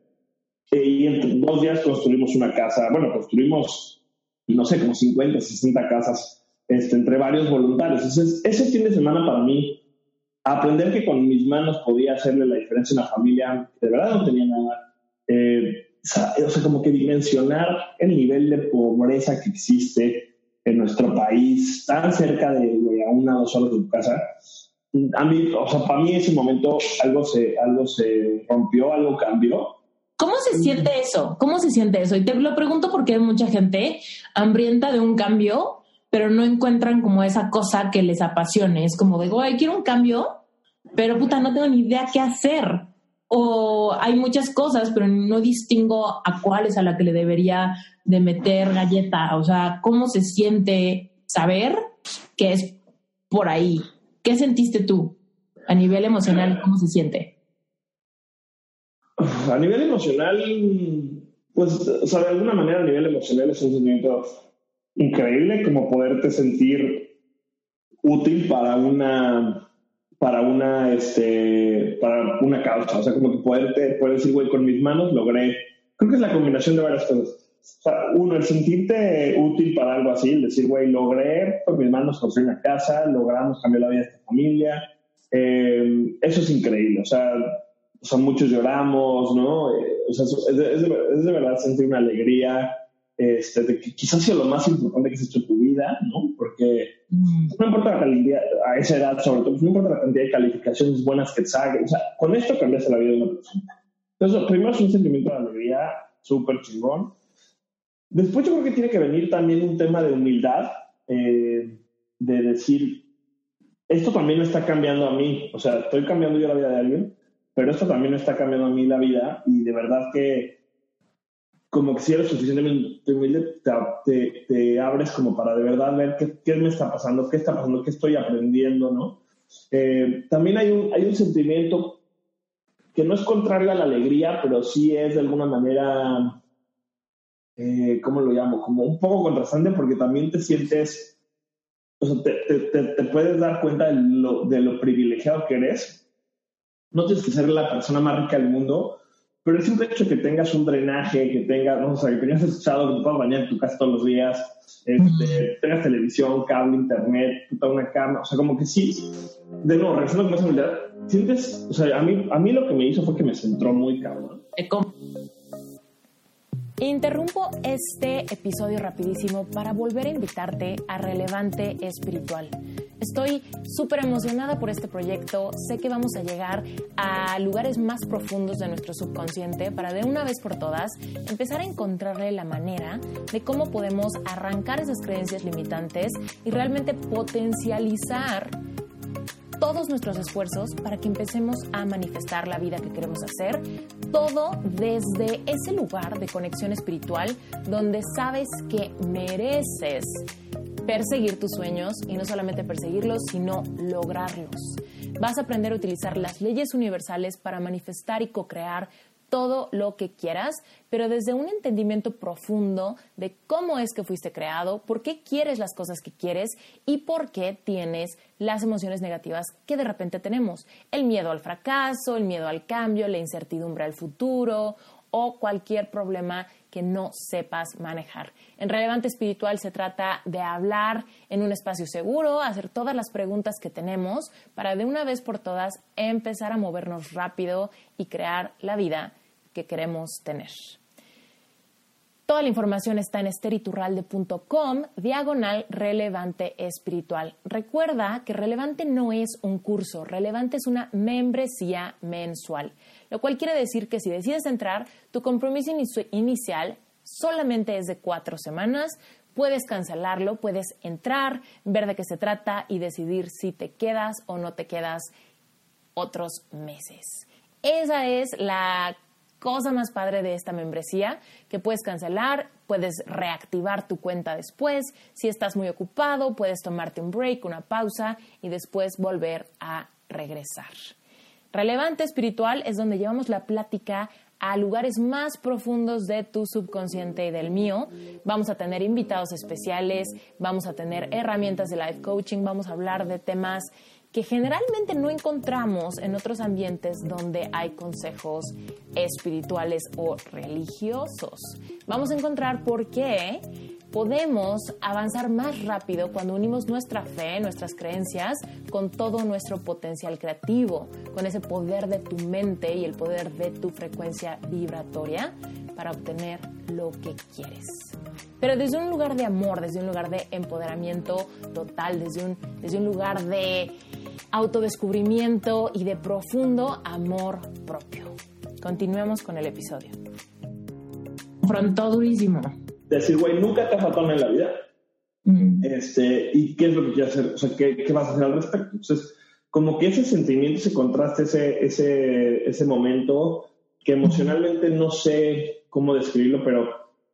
Y en dos días construimos una casa, bueno, construimos, no sé, como 50, 60 casas este, entre varios voluntarios. Entonces, ese fin de semana para mí, aprender que con mis manos podía hacerle la diferencia a una familia que de verdad no tenía nada. Eh, o sea, como que dimensionar el nivel de pobreza que existe, en nuestro país, tan cerca de, a una o dos horas de tu casa, a mí, o sea, para mí ese momento algo se, algo se rompió, algo cambió. ¿Cómo se siente eso? ¿Cómo se siente eso? Y te lo pregunto porque hay mucha gente hambrienta de un cambio, pero no encuentran como esa cosa que les apasione. Es como digo, ay, quiero un cambio, pero puta, no tengo ni idea qué hacer. o hay muchas cosas, pero no distingo a cuál es a la que le debería de meter galleta. O sea, ¿cómo se siente saber que es por ahí? ¿Qué sentiste tú a nivel emocional? ¿Cómo se siente? A nivel emocional, pues, o sea, de alguna manera a nivel emocional es un sentimiento increíble como poderte sentir útil para una para una, este, para una causa. O sea, como que poderte, poder decir, güey, con mis manos logré. Creo que es la combinación de varias cosas. O sea, uno, el sentirte útil para algo así, el decir, güey, logré con mis manos construir una casa, logramos cambiar la vida de esta familia. Eh, eso es increíble. O sea, o sea, muchos lloramos, ¿no? Eh, o sea, es de, es, de, es de verdad sentir una alegría este, de que quizás sea lo más importante que has hecho en tu vida, ¿no? Porque mm. no importa la calidad, a esa edad sobre todo, no importa la cantidad de calificaciones buenas que te saquen, o sea, con esto cambias la vida de una persona. Entonces, primero es un sentimiento de alegría súper chingón. Después yo creo que tiene que venir también un tema de humildad, eh, de decir, esto también me está cambiando a mí, o sea, estoy cambiando yo la vida de alguien, pero esto también está cambiando a mí la vida y de verdad que como que si eres suficientemente humilde, te, te, abres como para de verdad ver qué, qué, me está pasando, qué está pasando, qué estoy aprendiendo, ¿no? Eh, también hay un, hay un sentimiento que no es contrario a la alegría, pero sí es de alguna manera, eh, ¿cómo lo llamo? Como un poco contrastante porque también te sientes, o sea, te, te, te puedes dar cuenta de lo, de lo privilegiado que eres. No tienes que ser la persona más rica del mundo, pero el simple hecho que tengas un drenaje, que tengas, no sé, que tengas escuchado que te puedas bañar en tu casa todos los días, este, tengas televisión, cable, internet, toda una cama, o sea, como que sí, de nuevo, regresando con esa habilidad, sientes, o sea, a mí, a mí lo que me hizo fue que me centró muy cabrón. Interrumpo este episodio rapidísimo para volver a invitarte a Relevante Espiritual. Estoy súper emocionada por este proyecto. Sé que vamos a llegar a lugares más profundos de nuestro subconsciente para de una vez por todas empezar a encontrarle la manera de cómo podemos arrancar esas creencias limitantes y realmente potencializar todos nuestros esfuerzos para que empecemos a manifestar la vida que queremos hacer, todo desde ese lugar de conexión espiritual donde sabes que mereces perseguir tus sueños y no solamente perseguirlos, sino lograrlos. Vas a aprender a utilizar las leyes universales para manifestar y co-crear todo lo que quieras, pero desde un entendimiento profundo de cómo es que fuiste creado, por qué quieres las cosas que quieres y por qué tienes las emociones negativas que de repente tenemos. El miedo al fracaso, el miedo al cambio, la incertidumbre al futuro o cualquier problema que no sepas manejar. En Relevante Espiritual se trata de hablar en un espacio seguro, hacer todas las preguntas que tenemos para de una vez por todas empezar a movernos rápido y crear la vida que queremos tener. Toda la información está en esteriturralde.com, diagonal relevante espiritual. Recuerda que relevante no es un curso, relevante es una membresía mensual, lo cual quiere decir que si decides entrar, tu compromiso inicial solamente es de cuatro semanas, puedes cancelarlo, puedes entrar, ver de qué se trata y decidir si te quedas o no te quedas otros meses. Esa es la cosa más padre de esta membresía, que puedes cancelar, puedes reactivar tu cuenta después. Si estás muy ocupado, puedes tomarte un break, una pausa y después volver a regresar. Relevante espiritual es donde llevamos la plática a lugares más profundos de tu subconsciente y del mío. Vamos a tener invitados especiales, vamos a tener herramientas de life coaching, vamos a hablar de temas que generalmente no encontramos en otros ambientes donde hay consejos espirituales o religiosos. Vamos a encontrar por qué podemos avanzar más rápido cuando unimos nuestra fe, nuestras creencias, con todo nuestro potencial creativo, con ese poder de tu mente y el poder de tu frecuencia vibratoria para obtener lo que quieres. Pero desde un lugar de amor, desde un lugar de empoderamiento total, desde un, desde un lugar de autodescubrimiento y de profundo amor propio. Continuemos con el episodio. Confrontó durísimo. Decir, güey, nunca te ha faltado en la vida. Mm. Este, ¿Y qué es lo que quieres hacer? O sea, ¿qué, ¿qué, vas a hacer al respecto? Entonces, como que ese sentimiento, ese contraste, ese, ese, ese momento que emocionalmente no sé cómo describirlo, pero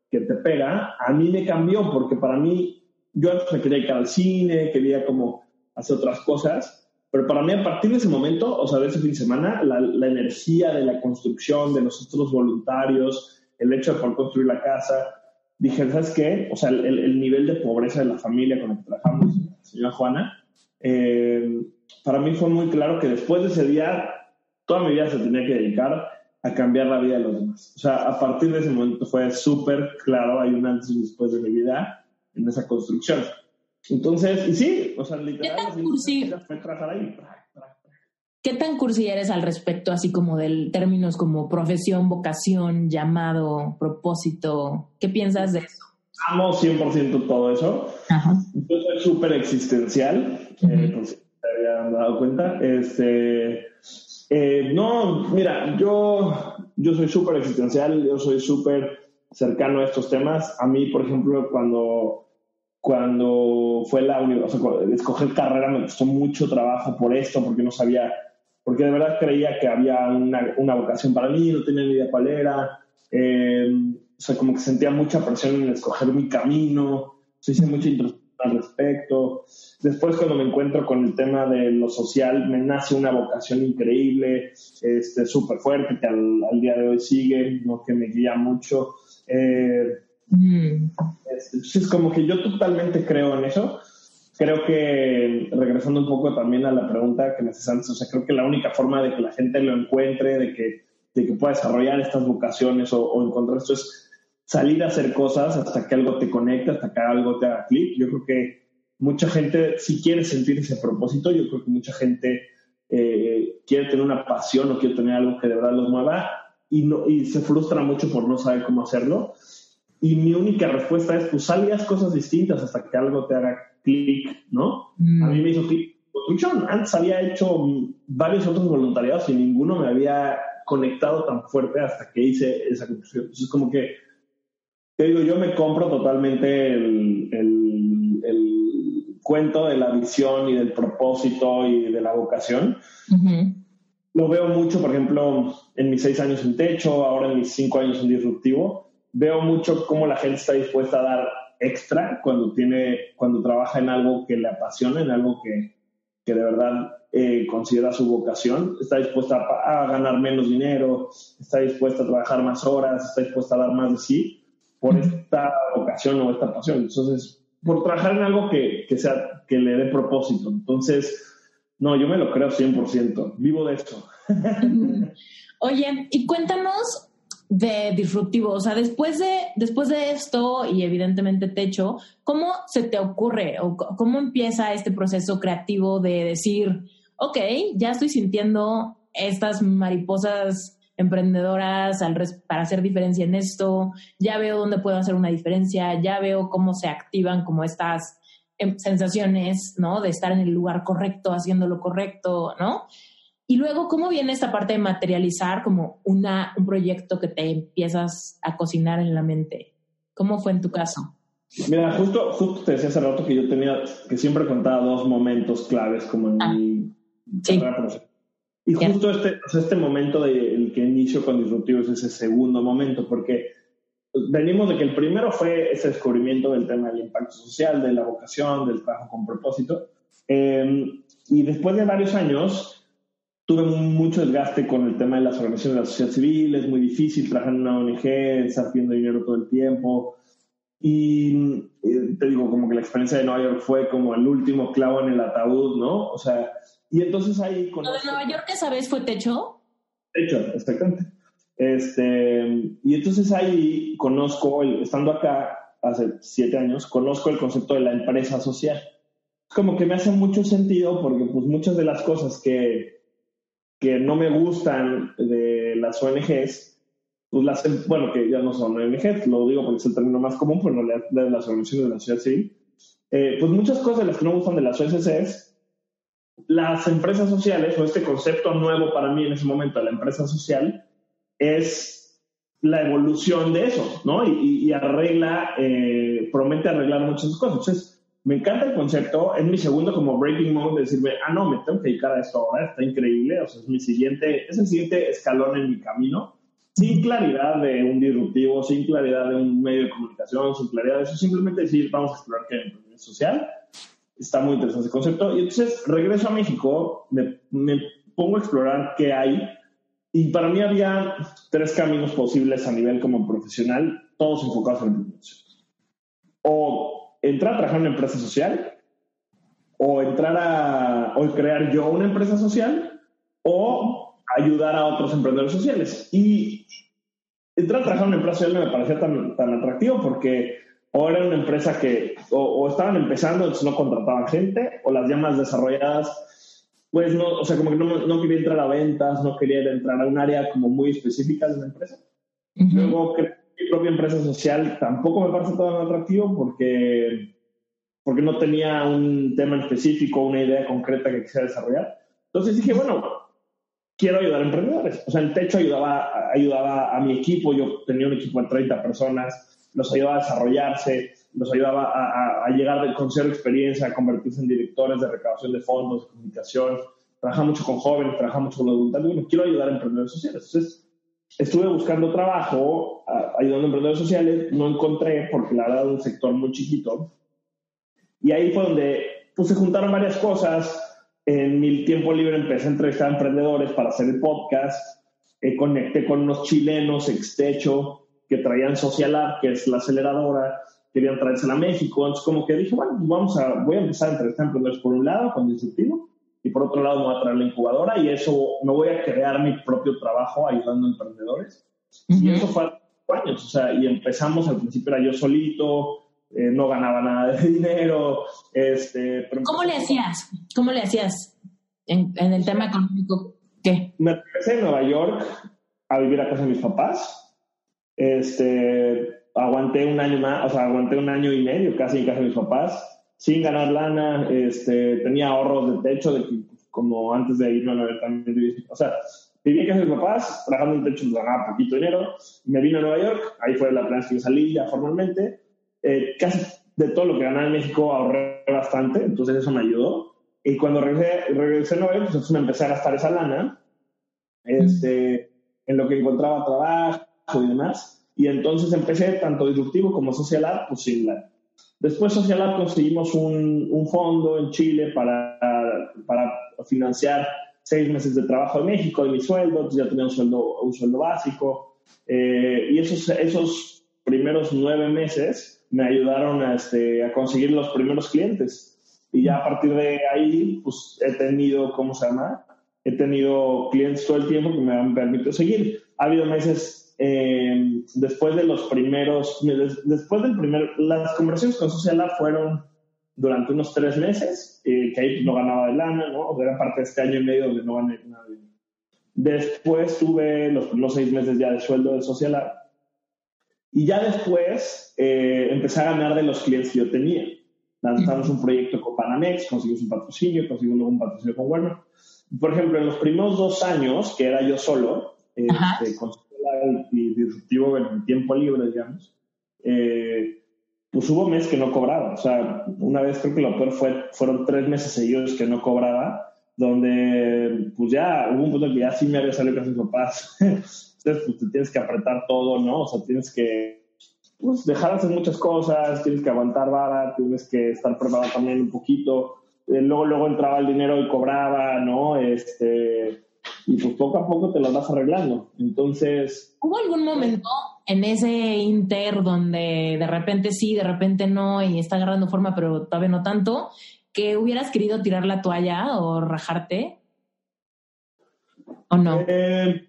que te pega, a mí me cambió porque para mí, yo antes me quería ir al cine, quería como hacer otras cosas, pero para mí a partir de ese momento, o sea, de ese fin de semana, la, la energía de la construcción, de nosotros voluntarios, el hecho de poder construir la casa, dije, ¿sabes qué? O sea, el, el nivel de pobreza de la familia con la que trabajamos, señora Juana, eh, para mí fue muy claro que después de ese día, toda mi vida se tenía que dedicar a cambiar la vida de los demás. O sea, a partir de ese momento fue súper claro, hay un antes y después de mi vida en esa construcción. Entonces, y sí, o sea, literalmente fue trabajar ahí. ¿Qué tan cursi eres al respecto, así como del términos como profesión, vocación, llamado, propósito? ¿Qué piensas de eso? Amo 100% todo eso. Yo soy súper existencial, eh, por si te habían dado cuenta. Este, eh, no, mira, yo, yo soy súper existencial, yo soy súper cercano a estos temas. A mí, por ejemplo, cuando, cuando fue la universidad, o sea, escoger carrera me costó mucho trabajo por esto, porque no sabía, porque de verdad creía que había una, una vocación para mí, no tenía ni idea cuál era. Eh, o sea, como que sentía mucha presión en escoger mi camino, se hice mucha introspección al respecto. Después, cuando me encuentro con el tema de lo social, me nace una vocación increíble, este, súper fuerte, que al, día de hoy sigue, ¿no? que me guía mucho. Eh, mm. es, como que yo totalmente creo en eso. Creo que, regresando un poco también a la pregunta que me haces antes, o sea, creo que la única forma de que la gente lo encuentre, de que, de que pueda desarrollar estas vocaciones o, encontrar esto es salir a hacer cosas hasta que algo te conecte, hasta que algo te haga clic. Yo creo que mucha gente, si quiere sentir ese propósito, yo creo que mucha gente eh, quiere tener una pasión o quiere tener algo que de verdad los mueva y, no, y se frustra mucho por no saber cómo hacerlo. Y mi única respuesta es, pues salgas cosas distintas hasta que algo te haga clic, ¿no? A mí me hizo clic. Antes había hecho varios otros voluntariados y ninguno me había conectado tan fuerte hasta que hice esa conclusión. Entonces, como que te digo, yo me compro totalmente el, cuento de la visión y del propósito y de la vocación. Lo veo mucho, por ejemplo, en mis seis años en techo, ahora en mis cinco años en disruptivo. Veo mucho cómo la gente está dispuesta a dar extra cuando tiene, cuando trabaja en algo que le apasiona, en algo que, que de verdad eh, considera su vocación, está dispuesta a, a, ganar menos dinero, está dispuesta a trabajar más horas, está dispuesta a dar más de sí por esta vocación o esta pasión. Entonces, por trabajar en algo que, que, sea, que le dé propósito. Entonces, no, yo me lo creo 100%. Vivo de esto. [LAUGHS] Oye, y cuéntanos de disruptivo, o sea, después de, después de esto y evidentemente techo, ¿cómo se te ocurre o cómo empieza este proceso creativo de decir, ok, ya estoy sintiendo estas mariposas emprendedoras para hacer diferencia en esto, ya veo dónde puedo hacer una diferencia, ya veo cómo se activan como estas em, sensaciones, ¿no? De estar en el lugar correcto, haciendo lo correcto, ¿no? Y luego, ¿cómo viene esta parte de materializar como una, un proyecto que te empiezas a cocinar en la mente? ¿Cómo fue en tu caso? Mira, justo, justo te decía hace rato que yo tenía, que siempre contaba dos momentos claves como en ah, mi sí. Y justo este, este momento de, el que inicio con Disruptivo es ese segundo momento, porque venimos de que el primero fue ese descubrimiento del tema del impacto social, de la vocación, del trabajo con propósito. Em, y después de varios años, tuve mucho desgaste con el tema de las organizaciones de la sociedad civil, es muy difícil trabajar en una ONG, estar pidiendo dinero todo el tiempo. Y te digo, como que la experiencia de Nueva York fue como el último clavo en el ataúd, ¿no? O sea, y entonces ahí... ¿Lo de Nueva York esa vez fue techo? Techo, exactamente. Este, y entonces ahí conozco, estando acá hace siete años, conozco el concepto de la empresa social. Como que me hace mucho sentido porque pues muchas de las cosas que, que no me gustan de las ONGs, pues las, bueno, que ya no son ONGs, lo digo porque es el término más común, pero no de las organizaciones de la sociedad civil, eh, pues muchas cosas de las que no gustan de las OSCs las empresas sociales, o este concepto nuevo para mí en ese momento, la empresa social, es la evolución de eso, ¿no? Y, arregla, eh, promete arreglar muchas cosas. Entonces, me encanta el concepto, es mi segundo como breaking mode de decirme, ah, no, me tengo que dedicar a esto ahora, está increíble, o sea, es mi siguiente, es el siguiente escalón en mi camino, sin claridad de un disruptivo, sin claridad de un medio de comunicación, sin claridad de eso, simplemente decir, vamos a explorar qué en social, está muy interesante ese concepto, y entonces regreso a México, me, pongo a explorar qué hay, y para mí había tres caminos posibles a nivel como profesional, todos enfocados en el O entrar a trabajar en una empresa social, o entrar a o crear yo una empresa social, o ayudar a otros emprendedores sociales. Y entrar a trabajar en una empresa social me parecía tan, tan atractivo porque o era una empresa que o, estaban empezando, entonces no contrataban gente, o las llamas desarrolladas, pues no, o sea, como que no, no, quería entrar a ventas, no quería entrar a un área como muy específica de la empresa. Luego mi propia empresa social tampoco me parece tan atractivo porque, porque no tenía un tema específico, una idea concreta que quisiera desarrollar. Entonces dije, bueno, quiero ayudar a emprendedores. O sea, el techo ayudaba, ayudaba a mi equipo, yo tenía un equipo de 30 personas, los ayudaba a desarrollarse, los ayudaba a, a, llegar de, con cero experiencia, a convertirse en directores de recaudación de fondos, de comunicación. Trabaja mucho con jóvenes, trabaja mucho con los voluntarios. Bueno, quiero ayudar a emprendedores sociales. Entonces, estuve buscando trabajo, ayudando a emprendedores sociales, no encontré porque la verdad es un sector muy chiquito. Y ahí fue donde pues, se juntaron varias cosas. En mi tiempo libre empecé a entrevistar a emprendedores para hacer el podcast. Eh, conecté con unos chilenos, Extecho, que traían Social App, que es la aceleradora, querían traérsela a México. Entonces, como que dije, bueno, pues vamos a, voy a empezar a entrevistar a emprendedores por un lado, con Disruptivo, y por otro lado me voy a traer la incubadora y eso me voy a crear mi propio trabajo ayudando a emprendedores. Y eso fue años, o sea, y empezamos, al principio era yo solito, eh, no ganaba nada de [LAUGHS] dinero. Este, ¿Cómo le hacías? ¿Cómo le hacías en, en el tema económico? ¿Qué? Me empecé en Nueva York a vivir a casa de mis papás. Este, aguanté un año más, o sea, aguanté un año y medio casi en casa de mis papás sin ganar lana, este, tenía ahorros de techo, como antes de irme a Nueva York también o sea, viví en casa de mis papás, trabajando en techo, ganaba poquito dinero, me vine a Nueva York, ahí fue la primera vez que salí ya formalmente, eh, casi de todo lo que ganaba en México ahorré bastante, entonces eso me ayudó, y cuando regresé, regresé a Nueva York, pues entonces me empecé a gastar esa lana, este, en lo que encontraba trabajo y demás, y entonces empecé tanto disruptivo como social art, pues sin la Después Social Lab conseguimos un, un fondo en Chile para, para, financiar seis meses de trabajo en México y mi sueldo, ya tenía un sueldo, un sueldo básico. Eh, y esos, esos primeros nueve meses me ayudaron a, este, a conseguir los primeros clientes. Y ya a partir de ahí, pues he tenido, ¿cómo se llama? He tenido clientes todo el tiempo que me han permitido seguir. Ha habido meses eh, después de los primeros, después del primer, las conversaciones con Social fueron durante unos tres meses, eh, que ahí no ganaba de lana, ¿no? O era parte de este año y medio donde no gané nada de Después tuve los primeros seis meses ya de sueldo de Social Y ya después eh, empecé a ganar de los clientes que yo tenía. Lanzamos un proyecto con Panamex, conseguimos un patrocinio, conseguimos un patrocinio con Warner. Por ejemplo, en los primeros dos años, que era yo solo, y disruptivo en el tiempo libre, digamos, eh, pues hubo meses que no cobraba. O sea, una vez creo que lo peor fue, fueron tres meses seguidos que no cobraba, donde pues ya hubo un punto en que ya sí me había salido con mis papás. [LAUGHS] Entonces, pues te tienes que apretar todo, ¿no? O sea, tienes que pues, dejar de hacer muchas cosas, tienes que aguantar vara, tienes que estar preparado también un poquito. Eh, luego, luego entraba el dinero y cobraba, ¿no? Este, y pues poco a poco te lo vas arreglando. Entonces... ¿Hubo algún momento en ese inter donde de repente sí, de repente no y está agarrando forma, pero todavía no tanto, que hubieras querido tirar la toalla o rajarte? ¿O no? Eh,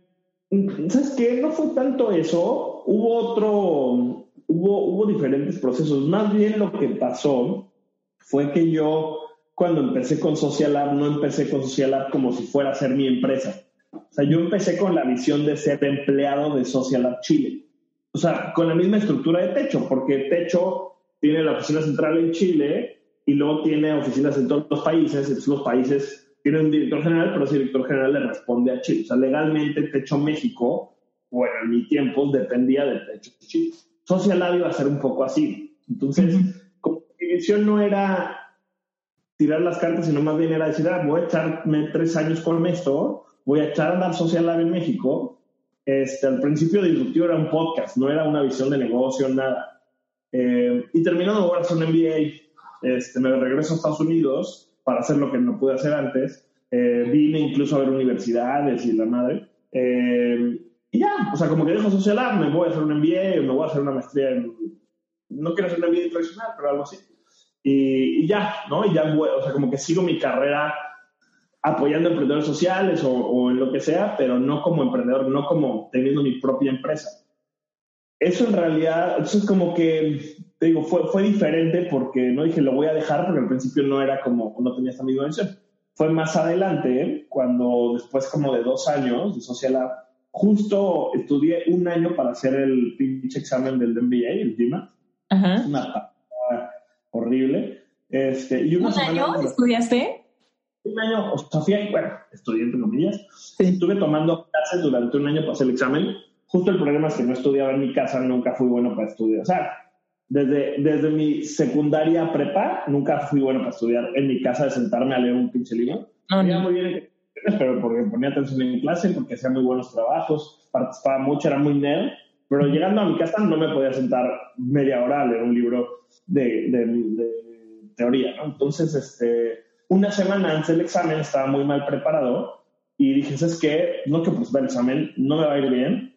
¿Sabes qué? No fue tanto eso. Hubo otro, hubo, hubo diferentes procesos. Más bien lo que pasó fue que yo cuando empecé con Social App, no empecé con Social App como si fuera a ser mi empresa. O sea, yo empecé con la visión de ser empleado de Social App Chile. O sea, con la misma estructura de Techo, porque Techo tiene la oficina central en Chile y luego tiene oficinas en todos los países. Entonces, los países tienen un director general, pero ese director general le responde a Chile. O sea, legalmente Techo México, bueno, en mi tiempo, dependía de Techo Chile. Social Lab iba a ser un poco así. Entonces, visión no era tirar las cartas, sino más bien era decir, ah, voy a echarme tres años con esto, voy a echar a andar Social Lab en México. Este, al principio Disruptivo era un podcast, no era una visión de negocio, nada. Eh, y terminando, voy a hacer un MBA, este, me regreso a Estados Unidos para hacer lo que no pude hacer antes. Eh, vine incluso a ver universidades y la madre. Eh, y ya, o sea, como que dejo Social Lab, me voy a hacer un MBA, me voy a hacer una maestría en... No quiero hacer un MBA tradicional, pero algo así. Y, ya, ¿no? Y ya, o sea, como que sigo mi carrera apoyando emprendedores sociales o, en lo que sea, pero no como emprendedor, no como teniendo mi propia empresa. Eso en realidad, eso es como que, te digo, fue, fue diferente porque no dije lo voy a dejar porque al principio no era como, no tenía esta misma visión. Fue más adelante, cuando después como de dos años de Social Lab, justo estudié un año para hacer el pinche examen del MBA, el DIMA. Ajá. Una horrible. Este, y ¿Un año estudiaste? Un año, o sea, bueno, estudié entre comillas. Estuve tomando clases durante un año para hacer el examen. Justo el problema es que no estudiaba en mi casa, nunca fui bueno para estudiar. O sea, desde, desde mi secundaria prepa, nunca fui bueno para estudiar en mi casa de sentarme a leer un pinche libro. No, muy bien, pero porque ponía atención en mi clase, porque hacía muy buenos trabajos, participaba mucho, era muy nerd pero llegando a mi casa no me podía sentar media hora a leer un libro de, teoría, ¿no? Entonces, este, una semana antes del examen estaba muy mal preparado y dije, ¿sabes qué? No que pues el examen, no me va a ir bien.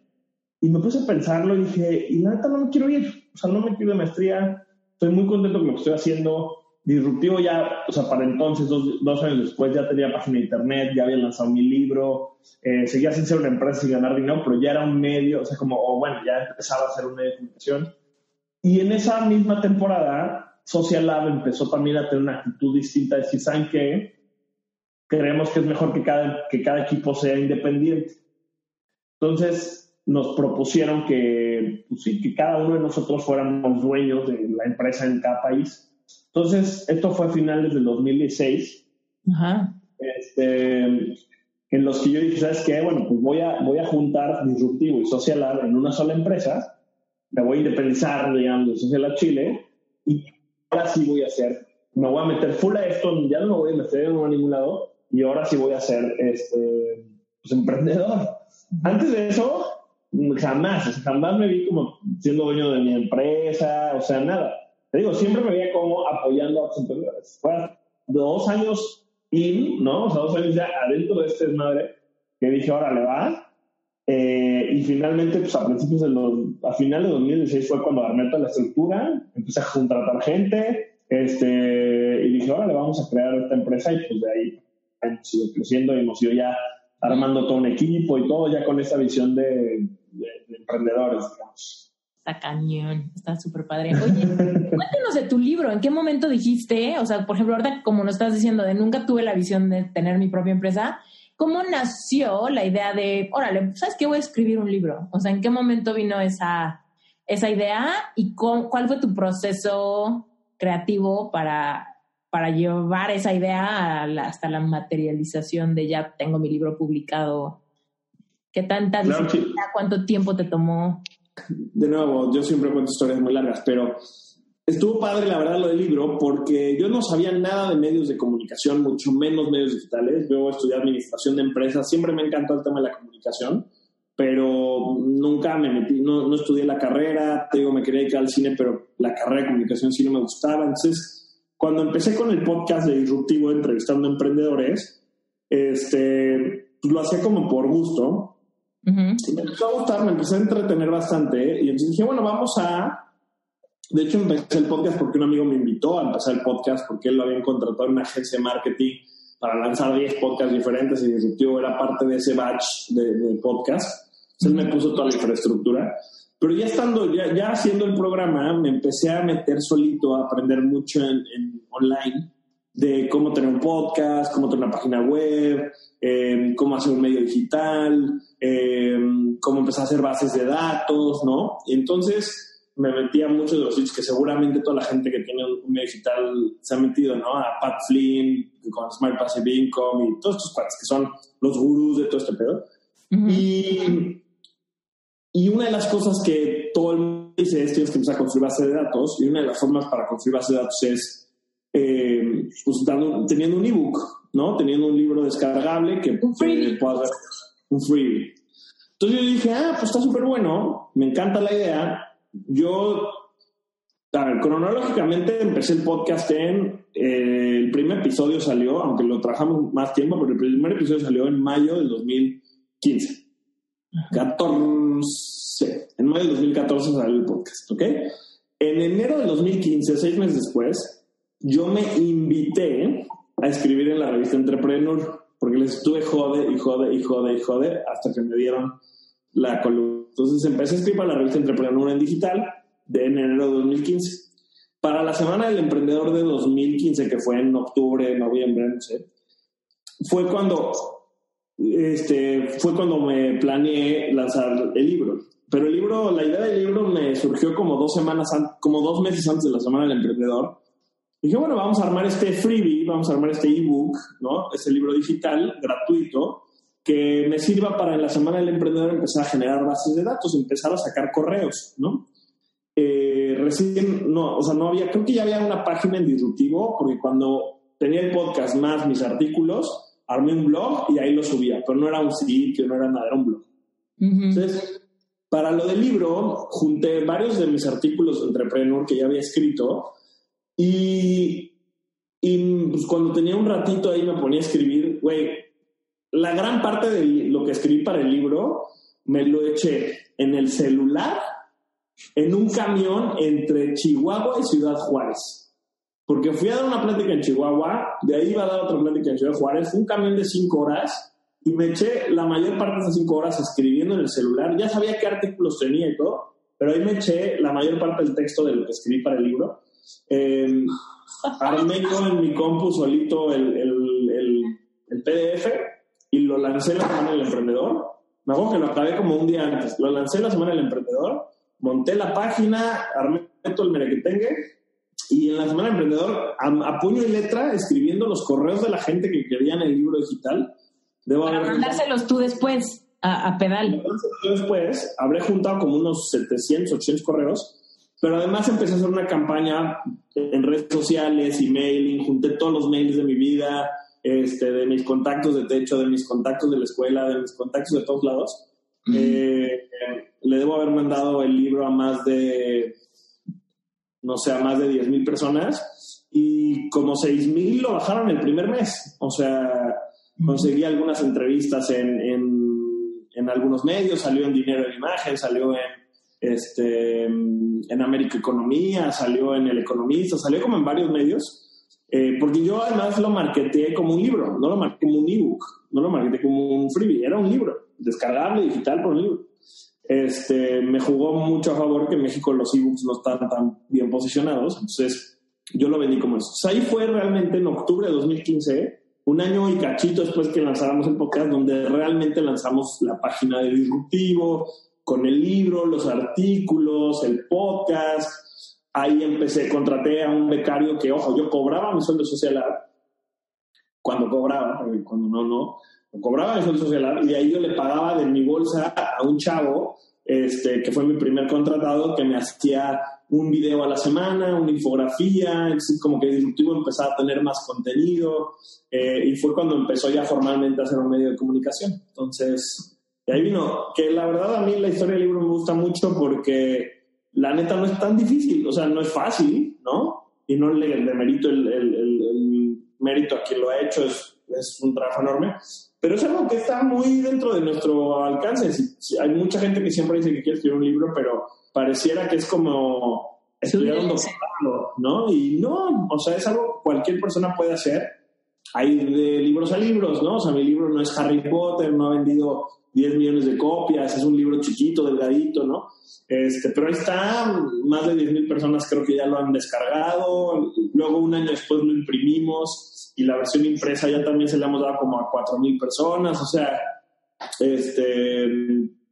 Y me puse a pensarlo y dije, y nada, no me quiero ir. O sea, no me quiero de maestría. Estoy muy contento con lo que estoy haciendo Disruptivo ya, o sea, para entonces, dos, años después, ya tenía página de internet, ya había lanzado mi libro, eh, seguía sin ser una empresa y ganar dinero, pero ya era un medio, o sea, como, o bueno, ya empezaba a ser un medio de comunicación. Y en esa misma temporada, Social Lab empezó también a tener una actitud distinta, de decir, ¿saben qué? Creemos que es mejor que cada, que cada equipo sea independiente. Entonces, nos propusieron que, pues sí, que cada uno de nosotros fuéramos dueños de la empresa en cada país entonces, esto fue a finales del 2016. Ajá. Este, en los que yo dije, ¿sabes qué? Bueno, pues voy a, voy a juntar Disruptivo y Social Lab en una sola empresa, me voy a independizar, digamos, de Social Lab Chile, y ahora sí voy a hacer, me voy a meter full a esto, ya no me voy a meter en ningún lado, y ahora sí voy a ser este, pues, emprendedor. Antes de eso, jamás, jamás me vi como siendo dueño de mi empresa, o sea, nada. Te digo, siempre me veía como apoyando a los emprendedores. Fue dos años in, ¿no? O sea, dos años ya adentro de este madre que dije, ahora le va. Eh, y finalmente, pues a principios de los, a finales de 2016 fue cuando armé toda la estructura, empecé a contratar gente, este, y dije, ahora le vamos a crear esta empresa y pues de ahí hemos ido creciendo y hemos ido ya armando todo un equipo y todo ya con esa visión de, de emprendedores, digamos. Está cañón, está súper padre. Oye, [LAUGHS] cuéntanos de tu libro, ¿en qué momento dijiste? O sea, por ejemplo, ahorita como nos estás diciendo de nunca tuve la visión de tener mi propia empresa, ¿cómo nació la idea de, órale, ¿sabes qué? Voy a escribir un libro. O sea, ¿en qué momento vino esa, esa idea y cuál fue tu proceso creativo para, para llevar esa idea hasta la materialización de ya tengo mi libro publicado? ¿Qué tanta disciplina, cuánto tiempo te tomó? de nuevo, yo siempre cuento historias muy largas, pero estuvo padre, la verdad, lo del libro, porque yo no sabía nada de medios de comunicación, mucho menos medios digitales. Yo estudié administración de empresas, siempre me encantó el tema de la comunicación, pero nunca me metí, no, no estudié la carrera, te digo, me quería dedicar al cine, pero la carrera de comunicación sí no me gustaba. Entonces, cuando empecé con el podcast de Disruptivo, entrevistando emprendedores, este, pues lo hacía como por gusto, y me empezó a gustar, me empecé a entretener bastante y entonces dije, bueno, vamos a... De hecho, empecé el podcast porque un amigo me invitó a empezar el podcast porque él lo había contratado en una agencia de marketing para lanzar 10 podcasts diferentes y Disruptivo era parte de ese batch de, podcast. Entonces él me puso toda la infraestructura. Pero ya estando, ya, ya haciendo el programa, me empecé a meter solito a aprender mucho en, en online de cómo tener un podcast, cómo tener una página web, eh, cómo hacer un medio digital, eh, cómo empezar a hacer bases de datos, ¿no? Y entonces me metí a muchos de los sitios que seguramente toda la gente que tiene un medio digital se ha metido, ¿no? A Pat Flynn, con Smart Passive Income y todos estos cuates que son los gurús de todo este pedo. Y Y una de las cosas que todo el mundo dice es tienes que empezar a construir base de datos y una de las formas para construir base de datos es eh, pues, teniendo un ebook, ¿no? Teniendo un libro descargable que un freebie. un freebie. Entonces yo dije, ah, pues está súper bueno, me encanta la idea. Yo, cronológicamente empecé el podcast en, eh, el primer episodio salió, aunque lo trabajamos más tiempo, pero el primer episodio salió en mayo del 2015. 14, en mayo del 2014 salió el podcast, ¿ok? En enero del 2015, seis meses después, yo me invité a escribir en la revista Entrepreneur, porque les estuve jode y jode y jode y jode hasta que me dieron la columna. Entonces empecé a escribir para la revista Entrepreneur en digital de enero de 2015. Para la Semana del Emprendedor de 2015, que fue en octubre, noviembre, no sé, fue cuando, este, fue cuando me planeé lanzar el libro. Pero el libro, la idea del libro me surgió como dos semanas, como dos meses antes de la Semana del Emprendedor dije, bueno, vamos a armar este freebie, vamos a armar este ebook, ¿no? Este libro digital gratuito que me sirva para en la semana del emprendedor empezar a generar bases de datos, empezar a sacar correos, ¿no? Eh, recién, no, o sea, no había, creo que ya había una página en Disruptivo, porque cuando tenía el podcast más mis artículos, armé un blog y ahí lo subía, pero no era un sitio, no era nada, era un blog. Entonces, para lo del libro, junté varios de mis artículos de Entrepreneur que ya había escrito y, y pues, cuando tenía un ratito ahí me ponía a escribir, güey, la gran parte de lo que escribí para el libro me lo eché en el celular, en un camión entre Chihuahua y Ciudad Juárez. Porque fui a dar una plática en Chihuahua, de ahí iba a dar otra plática en Ciudad Juárez, fue un camión de cinco horas y me eché la mayor parte de esas cinco horas escribiendo en el celular. Ya sabía qué artículos tenía y todo, pero ahí me eché la mayor parte del texto de lo que escribí para el libro eh, armé yo en mi compu solito el, el, el, PDF y lo lancé la semana del emprendedor. Me acuerdo que lo acabé como un día antes. Lo lancé la semana del emprendedor, monté la página, armé todo el merequetengue y en la semana del emprendedor, a, puño y letra, escribiendo los correos de la gente que querían el libro digital. Debo Para mandárselos tú después a, a pedal. Después, habré juntado como unos 700, 800 correos pero además empecé a hacer una campaña en redes sociales, emailing, junté todos los mails de mi vida, este, de mis contactos de techo, de mis contactos de la escuela, de mis contactos de todos lados. Eh, le debo haber mandado el libro a más de, no sé, a más de 10 mil personas y como 6 mil lo bajaron el primer mes. O sea, conseguí algunas entrevistas en, en, en algunos medios, salió en Dinero en Imagen, salió en este, en América Economía, salió en El Economista, salió como en varios medios, eh, porque yo además lo marketeé como un libro, no lo marketé como un ebook, no lo marketé como un freebie, era un libro, descargable, digital, por un libro. Este, me jugó mucho a favor que en México los ebooks no están tan bien posicionados, entonces yo lo vendí como eso. ahí fue realmente en octubre de 2015, un año y cachito después que lanzáramos el podcast, donde realmente lanzamos la página de Disruptivo, con el libro, los artículos, el podcast. Ahí empecé, contraté a un becario que, ojo, yo cobraba mi sueldo social cuando cobraba, cuando no, no, cobraba mi sueldo social y ahí yo le pagaba de mi bolsa a un chavo, este, que fue mi primer contratado, que me hacía un video a la semana, una infografía, como que Disruptivo empezaba a tener más contenido eh, y fue cuando empezó ya formalmente a ser un medio de comunicación. Entonces, y ahí vino, que la verdad a mí la historia del libro me gusta mucho porque la neta no es tan difícil, o sea, no es fácil, ¿no? Y no le, le merito el, el, el, mérito a quien lo ha hecho, es, es, un trabajo enorme, pero es algo que está muy dentro de nuestro alcance. hay mucha gente que siempre dice que quiere escribir un libro, pero pareciera que es como estudiar un doctorado, ¿no? Y no, o sea, es algo cualquier persona puede hacer. Hay de libros a libros, ¿no? O sea, mi libro no es Harry Potter, no ha vendido 10 millones de copias, es un libro chiquito, delgadito, ¿no? Este, pero ahí está, más de 10 mil personas creo que ya lo han descargado, luego un año después lo imprimimos y la versión impresa ya también se la hemos dado como a 4 mil personas, o sea, este,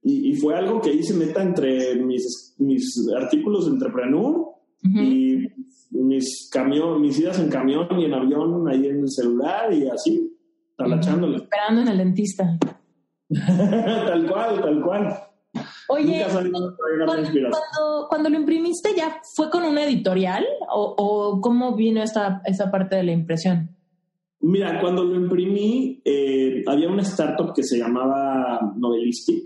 y, fue algo que hice meta entre mis, mis artículos de Entrepreneur y mis, camión, mis idas en camión y en avión ahí en el celular y así, talachándole. Esperando en el dentista. [LAUGHS] tal cual, tal cual. Oye, cuando, lo imprimiste, ¿ya fue con una editorial o, cómo vino esta, esa parte de la impresión? Mira, cuando lo imprimí, eh, había una startup que se llamaba Novelistic.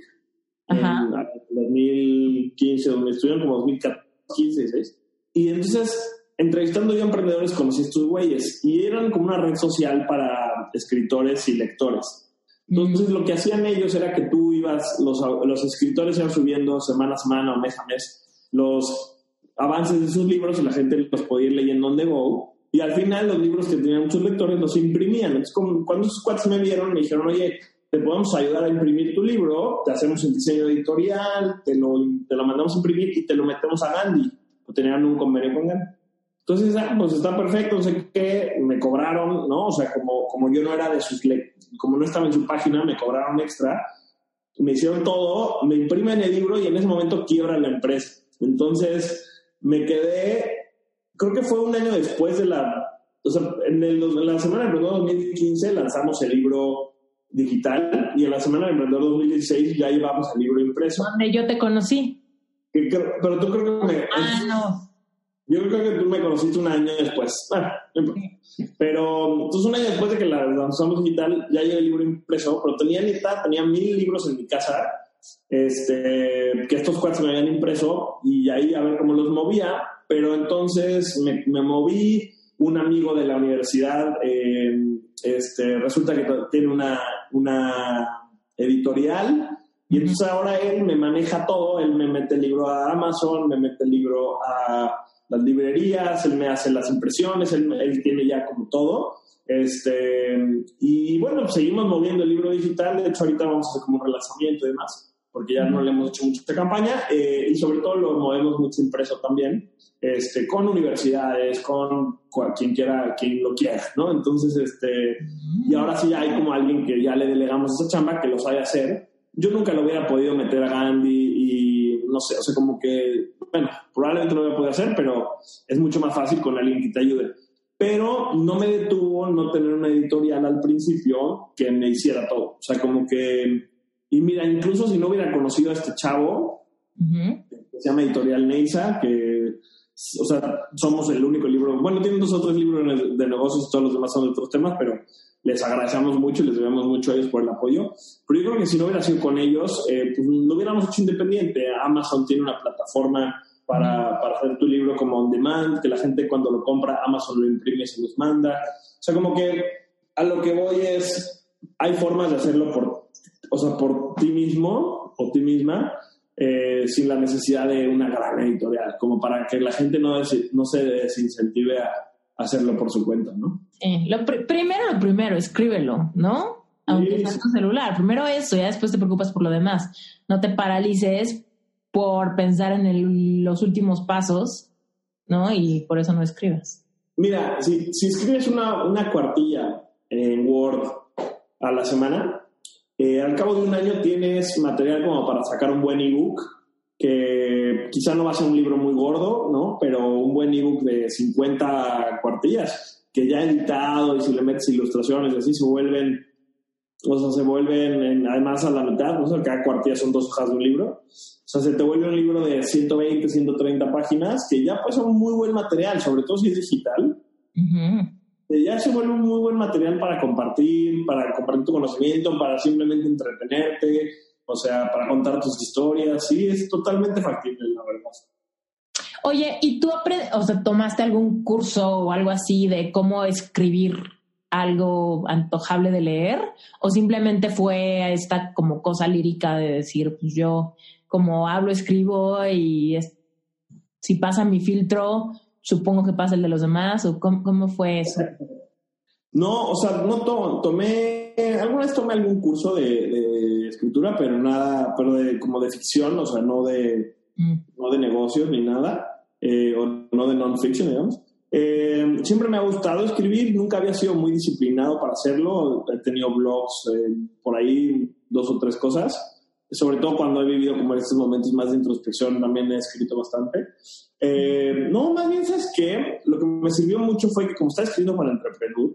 Ajá. En 2015, donde estuvieron como 2015, 16. Y entonces, entrevistando yo a emprendedores, conocí a estos güeyes. Y eran como una red social para escritores y lectores. Entonces, lo que hacían ellos era que tú ibas, los, los escritores iban subiendo semana a semana o mes a mes los avances de sus libros y la gente los podía ir leyendo on the go. Y al final, los libros que tenían muchos lectores los imprimían. Entonces, cuando esos cuates me vieron, me dijeron, oye, te podemos ayudar a imprimir tu libro, te hacemos el diseño editorial, te lo, te lo mandamos a imprimir y te lo metemos a Gandhi. O tenían un convenio con Gandhi. Entonces, ah, pues está perfecto, no sé qué, me cobraron, ¿no? O sea, como, como yo no era de sus, como no estaba en su página, me cobraron extra, me hicieron todo, me imprimen el libro y en ese momento quiebra la empresa. Entonces, me quedé, creo que fue un año después de la, o sea, en, el, la semana de Emprendedor 2015 lanzamos el libro digital y en la semana de Emprendedor 2016 ya llevamos el libro impreso. Donde yo te conocí. Pero tú creo que me... Ah, no. Yo creo que tú me conociste un año después. Bueno, pero entonces un año después de que la lanzamos digital, ya llegué el libro impreso, pero tenía neta, tenía mil libros en mi casa, este, que estos cuatro me habían impreso y ahí a ver cómo los movía, pero entonces me, me moví, un amigo de la universidad, eh, este, resulta que tiene una, una editorial y entonces ahora él me maneja todo, él me mete el libro a Amazon, me mete el libro a las librerías, él me hace las impresiones, él, tiene ya como todo. Este, y bueno, seguimos moviendo el libro digital, de hecho ahorita vamos a hacer como un relanzamiento y demás, porque ya no le hemos hecho mucho esta campaña, eh, y sobre todo lo movemos mucho impreso también, este, con universidades, con quien quiera, quien lo quiera, ¿no? Entonces, este, y ahora sí hay como alguien que ya le delegamos esa chamba, que lo sabe hacer. Yo nunca lo hubiera podido meter a Gandhi y no sé, o sea, como que bueno, probablemente lo voy a poder hacer, pero es mucho más fácil con alguien que te ayude. Pero no me detuvo no tener una editorial al principio que me hiciera todo. O sea, como que... Y mira, incluso si no hubiera conocido a este chavo, que se llama Editorial Neisa, que, o sea, somos el único libro, bueno, tienen dos otros libros de negocios todos los demás son de otros temas, pero les agradecemos mucho y les debemos mucho a ellos por el apoyo. Pero yo creo que si no hubiera sido con ellos, eh, pues lo hubiéramos hecho independiente. Amazon tiene una plataforma para, para, hacer tu libro como on demand, que la gente cuando lo compra, Amazon lo imprime y se los manda. O sea, como que a lo que voy es, hay formas de hacerlo por, o sea, por ti mismo o ti misma, eh, sin la necesidad de una gran editorial, como para que la gente no, no se desincentive a hacerlo por su cuenta, ¿no? lo primero, lo primero, escríbelo, ¿no? Aunque sea tu celular. Primero eso, ya después te preocupas por lo demás. No te paralices por pensar en los últimos pasos, ¿no? Y por eso no escribas. Mira, si, si escribes una, una, cuartilla en Word a la semana, eh, al cabo de un año tienes material como para sacar un buen ebook que quizá no va a ser un libro muy gordo, ¿no? Pero un buen ebook de 50 cuartillas, que ya editado y si le metes ilustraciones y así se vuelven, o sea, se vuelven además a la mitad, ¿no? O sea, cada cuartilla son dos hojas de un libro. O sea, se te vuelve un libro de 120, 130 páginas, que ya pues son muy buen material, sobre todo si es digital. Ya se vuelve un muy buen material para compartir, para compartir tu conocimiento, para simplemente entretenerte, o sea, para contar tus historias, sí, es totalmente factible, la verdad. Oye, ¿y tú o sea, tomaste algún curso o algo así de cómo escribir algo antojable de leer? ¿O simplemente fue esta como cosa lírica de decir, pues yo como hablo, escribo y si pasa mi filtro, supongo que pasa el de los demás? ¿O cómo, fue eso? No, o sea, no tomé, alguna vez tomé algún curso de escritura, pero nada, pero de, como de ficción, o sea, no de, mm. no de negocios ni nada, eh, o no de non-fiction, digamos. Eh, siempre me ha gustado escribir, nunca había sido muy disciplinado para hacerlo, he tenido blogs eh, por ahí, dos o tres cosas, sobre todo cuando he vivido como en estos momentos más de introspección, también he escrito bastante. no, más bien, ¿sabes qué? Lo que me sirvió mucho fue que como estaba escribiendo para Entrepreneur,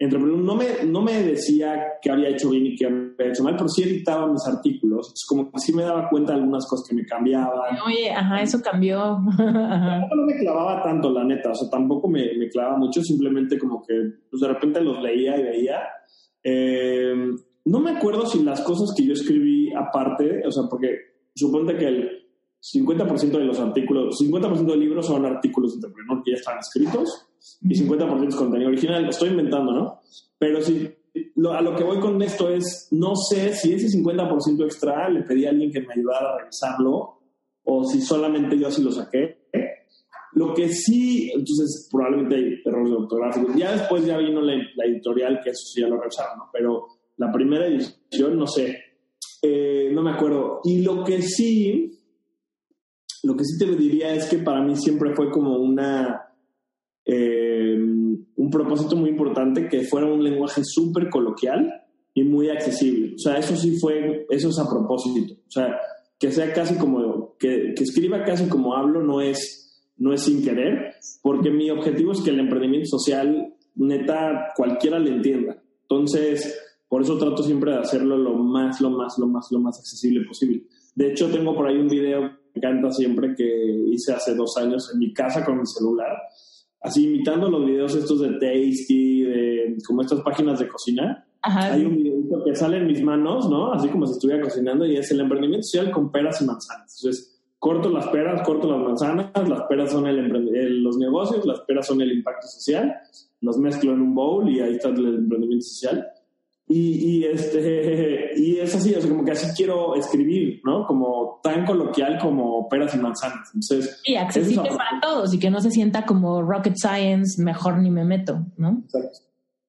entrepreneur no me, no me decía que había hecho bien y que había hecho mal, pero sí editaba mis artículos. Es como que sí me daba cuenta de algunas cosas que me cambiaban. Oye, ajá, eso cambió. [LAUGHS] Tampoco no me clavaba tanto, la neta. O sea, tampoco me, me clavaba mucho. Simplemente como que pues, de repente los leía y veía. Eh, no me acuerdo si las cosas que yo escribí aparte, o sea, porque suponte que el 50% de los artículos, 50% de libros son artículos de entrepreneur que ya están escritos y 50% es contenido original. Lo estoy inventando, ¿no? Pero si a lo que voy con esto es, no sé si ese 50% extra le pedí a alguien que me ayudara a revisarlo o si solamente yo así lo saqué. Lo que sí, entonces probablemente hay errores ortográficos. Ya después ya vino la, editorial, que eso sí ya lo revisaron, ¿no? Pero la primera edición, no sé, eh, no me acuerdo. Y lo que sí, lo que sí te diría es que para mí siempre fue como una, eh, un propósito muy importante que fuera un lenguaje súper coloquial y muy accesible. O sea, eso sí fue, eso es a propósito. O sea, que sea casi como, que, que escriba casi como hablo no es, no es sin querer, porque mi objetivo es que el emprendimiento social, neta, cualquiera le entienda. Entonces, por eso trato siempre de hacerlo lo más, lo más, lo más, lo más accesible posible. De hecho, tengo por ahí un video me encanta siempre que hice hace dos años en mi casa con mi celular, así imitando los videos estos de Tasty, de como estas páginas de cocina. Hay un video que sale en mis manos, ¿no? Así como si estuviera cocinando y es el emprendimiento social con peras y manzanas. Entonces, corto las peras, corto las manzanas, las peras son el, los negocios, las peras son el impacto social, los mezclo en un bowl y ahí está el emprendimiento social. Y, este, [LAUGHS] y es así, o sea, como que así quiero escribir, ¿no? Como tan coloquial como peras y manzanas. Entonces, y accesible para todos y que no se sienta como rocket science, mejor ni me meto, ¿no? Exacto.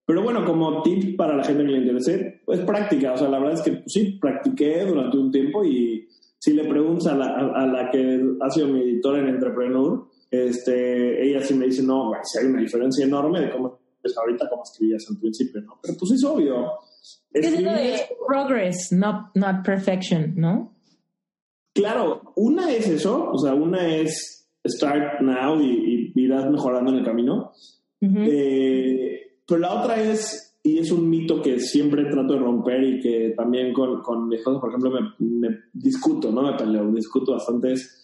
Pero bueno, como tip para la gente que le interese, pues práctica. O sea, la verdad es que pues, sí, practiqué durante un tiempo y si le preguntas a la, a, la que ha sido mi editora en Entrepreneur, este, ella sí me dice, no, güey, si hay una diferencia enorme de cómo es ahorita como escribías al principio, ¿no? Pero pues es obvio es lo de progress, not, not perfection, ¿no? Claro, una es eso, o sea, una es start now y, irás mejorando en el camino. Eh, pero la otra es, y es un mito que siempre trato de romper y que también con, con mi esposa, por ejemplo, me, discuto, no me peleo, discuto bastante, es,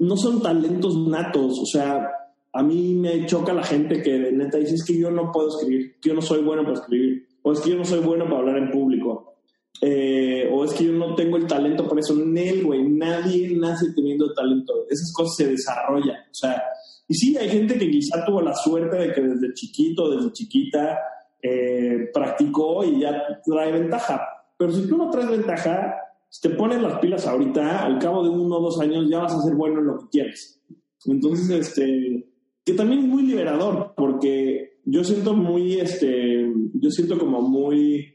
no son talentos natos, o sea, a mí me choca la gente que neta dice, es que yo no puedo escribir, que yo no soy bueno para escribir o es que yo no soy bueno para hablar en público, eh, o es que yo no tengo el talento por eso. Nel, güey, nadie nace teniendo talento. Esas cosas se desarrollan. O sea, y sí, hay gente que quizá tuvo la suerte de que desde chiquito, desde chiquita, eh, practicó y ya trae ventaja. Pero si tú no traes ventaja, si te pones las pilas ahorita, al cabo de uno o dos años ya vas a ser bueno en lo que quieres. Entonces, este, que también es muy liberador, porque yo siento muy, este, yo siento como muy,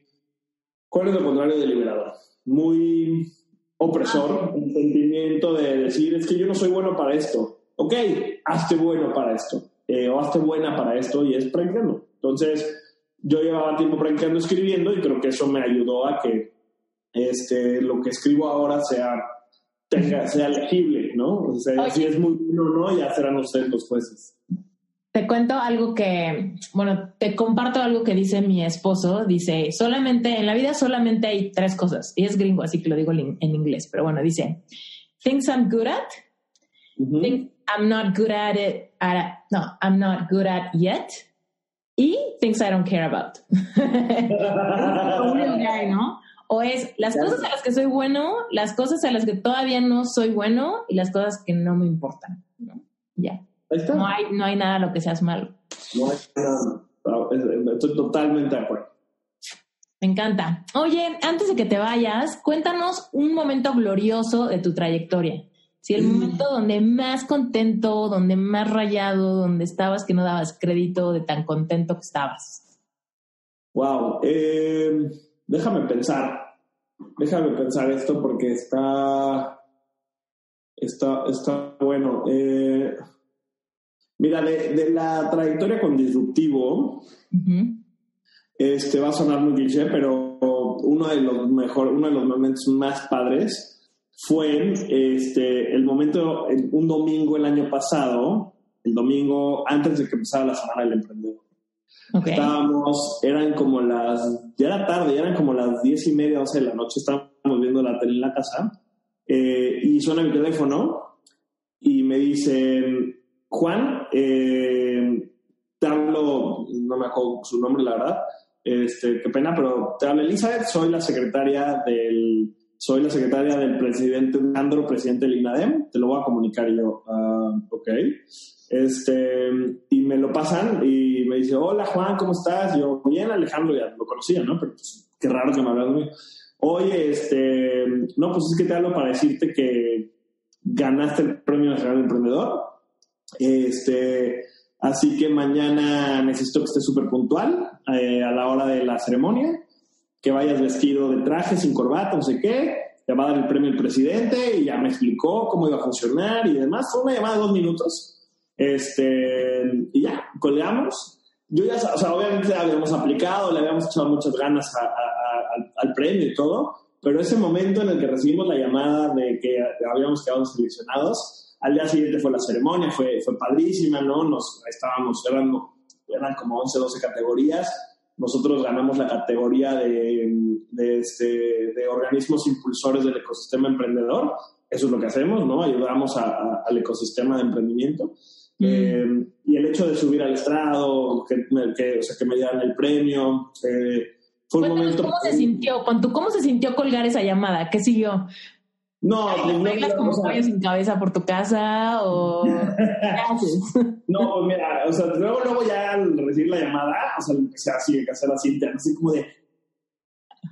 ¿cuál es lo contrario de liberador? Muy opresor, un sentimiento de decir, es que yo no soy bueno para esto. Ok, hazte bueno para esto, eh, o hazte buena para esto, y es practicando. Entonces, yo llevaba tiempo practicando, escribiendo, y creo que eso me ayudó a que este, lo que escribo ahora sea tenga, sea legible, ¿no? O sea, si es muy bueno o no, ya serán ustedes los jueces. Te cuento algo que, bueno, te comparto algo que dice mi esposo. Dice, solamente, en la vida solamente hay tres cosas. Y es gringo, así que lo digo en inglés. Pero bueno, dice, things I'm good at, things I'm not good at it, no, I'm not good at yet, y things I don't care about. [LAUGHS] ¿no? O es las cosas a las que soy bueno, las cosas a las que todavía no soy bueno y las cosas que no me importan. ¿no? Ya. No hay, no hay nada a lo que seas malo. No hay nada. Estoy totalmente de acuerdo. Me encanta. Oye, antes de que te vayas, cuéntanos un momento glorioso de tu trayectoria. Si el mm. momento donde más contento, donde más rayado, donde estabas que no dabas crédito de tan contento que estabas. Wow. Eh, déjame pensar. Déjame pensar esto porque está. Está, está bueno. Eh, Mira, de, la trayectoria con disruptivo, este va a sonar muy cliché, pero uno de los mejor, uno de los momentos más padres fue este, el momento, un domingo el año pasado, el domingo antes de que empezara la semana del emprendedor. Estábamos, eran como las, ya era tarde, ya eran como las diez y media, once de la noche, estábamos viendo la tele en la casa, eh, y suena mi teléfono, y me dicen, Juan, eh, te hablo, no me acuerdo su nombre, la verdad, este, qué pena, pero te hablo Elizabeth, soy la secretaria del, soy la secretaria del presidente Andro, presidente del INADEM, te lo voy a comunicar yo, uh, ok, este, y me lo pasan y me dice, hola Juan, ¿cómo estás? Yo, bien Alejandro, ya lo conocía, ¿no? Pero pues, qué raro que me hablas de. Oye, este, no, pues es que te hablo para decirte que ganaste el Premio Nacional de Emprendedor. Este, así que mañana necesito que estés súper puntual eh, a la hora de la ceremonia, que vayas vestido de traje, sin corbata, no sé qué. Te va a dar el premio el presidente y ya me explicó cómo iba a funcionar y demás. Fue una llamada de dos minutos este, y ya, colgamos. Yo ya, o sea, obviamente habíamos aplicado, le habíamos echado muchas ganas al, premio y todo, pero ese momento en el que recibimos la llamada de que habíamos quedado seleccionados, al día siguiente fue la ceremonia, fue, fue padrísima, ¿no? Nos estábamos, eran, eran como 11, 12 categorías. Nosotros ganamos la categoría de, de, este, de organismos impulsores del ecosistema emprendedor. Eso es lo que hacemos, ¿no? Ayudamos al ecosistema de emprendimiento. Mm. Eh, y el hecho de subir al estrado, que, que, o sea, que me dieran el premio, eh, fue un momento... ¿Cómo se sintió? ¿Cómo se sintió colgar esa llamada? ¿Qué siguió? No, pues ¿Reglas como pollo sin cabeza por tu casa o [LAUGHS] No, pues mira, o sea, luego, luego ya al recibir la llamada, o sea, empecé así, que hacer así, así como de,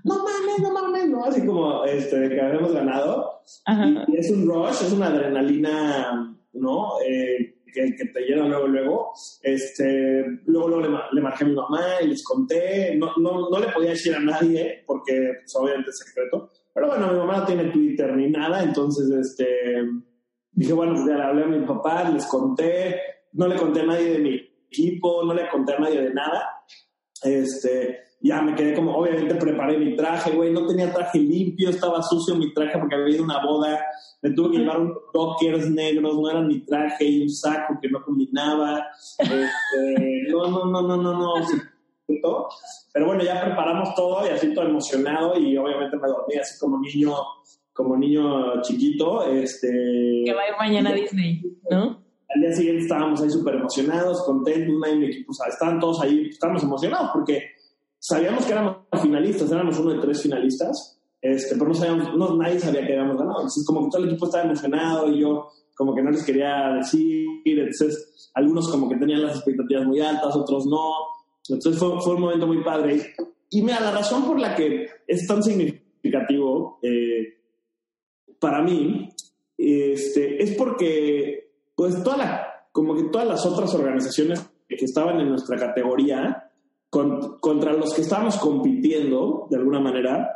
no mames, no mames, no, así como, este, que habíamos ganado. Y, y, es un rush, es una adrenalina, ¿no? Eh, que, te llena luego, luego. Este, luego, luego le, le, marqué a mi mamá y les conté. No, no, no le podía decir a nadie porque pues, obviamente es secreto. Pero bueno, mi mamá no tiene Twitter ni nada, entonces este, dije, bueno, pues ya le hablé a mi papá, les conté. No le conté a nadie de mi equipo, no le conté a nadie de nada. Este, ya me quedé como, obviamente preparé mi traje, güey, no tenía traje limpio, estaba sucio mi traje porque había ido una boda, me tuve que llevar un dockers negros, no era mi traje y un saco que no combinaba, este, no, no, no, no, no, no, pero bueno, ya preparamos todo y así todo emocionado y obviamente me dormí así como niño, como niño chiquito, este... Que va a ir mañana a Disney, ¿no? Al día siguiente estábamos ahí súper emocionados, contentos, y mi equipo, o sea, estaban todos ahí, estábamos emocionados porque sabíamos que éramos finalistas, éramos uno de tres finalistas, este, pero no sabíamos, no, nadie sabía que habíamos ganado. Entonces, como que todo el equipo estaba emocionado y yo como que no les quería decir, entonces algunos como que tenían las expectativas muy altas, otros no. Entonces fue, fue un momento muy padre. Y mira, la razón por la que es tan significativo eh, para mí este, es porque pues toda la, como que todas las otras organizaciones que estaban en nuestra categoría contra los que estamos compitiendo, de alguna manera,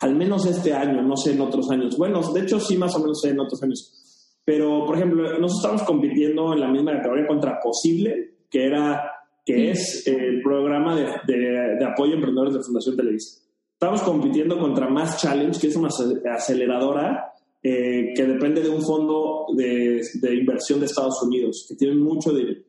al menos este año, no sé en otros años. Bueno, de hecho sí, más o menos en otros años. Pero, por ejemplo, nosotros estamos compitiendo en la misma categoría contra Posible, que era que es el programa de, de, apoyo a emprendedores de Fundación Televisa. Estamos compitiendo contra Mass Challenge, que es una aceleradora eh, que depende de un fondo de, de, inversión de Estados Unidos, que tiene mucho de...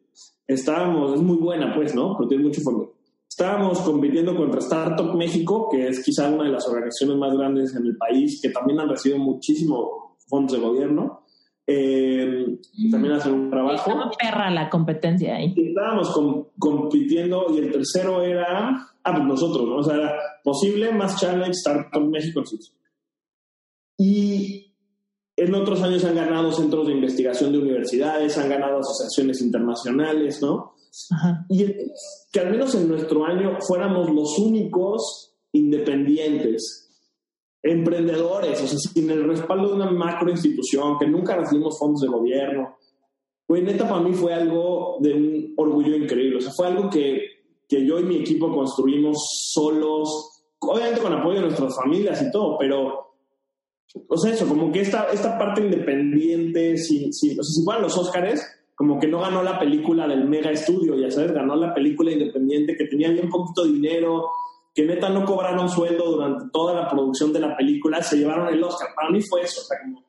Estábamos, es muy buena, pues, ¿no? Pero tiene mucho fondo. Estábamos compitiendo contra Startup México, que es quizá una de las organizaciones más grandes en el país, que también han recibido muchísimo fondos de gobierno. Eh, también hacen un trabajo. Estaba perra la competencia ahí. estábamos compitiendo y el tercero era, ah, pues nosotros, ¿no? O sea, era posible, más challenge, Startup México. Y en otros años han ganado centros de investigación de universidades, han ganado asociaciones internacionales, ¿no? Y que al menos en nuestro año fuéramos los únicos independientes, emprendedores, o sea, sin el respaldo de una macro institución, que nunca recibimos fondos de gobierno. Pues neta, para mí fue algo de un orgullo increíble. O sea, fue algo que, que yo y mi equipo construimos solos, obviamente con apoyo de nuestras familias y todo, pero o sea, eso, como que esta, esta parte independiente, si, si, o sea, si fueran los Óscares, como que no ganó la película del mega estudio, ya sabes, ganó la película independiente que tenía bien poquito dinero, que neta no cobraron sueldo durante toda la producción de la película, se llevaron el Oscar. Para mí fue eso, o sea, como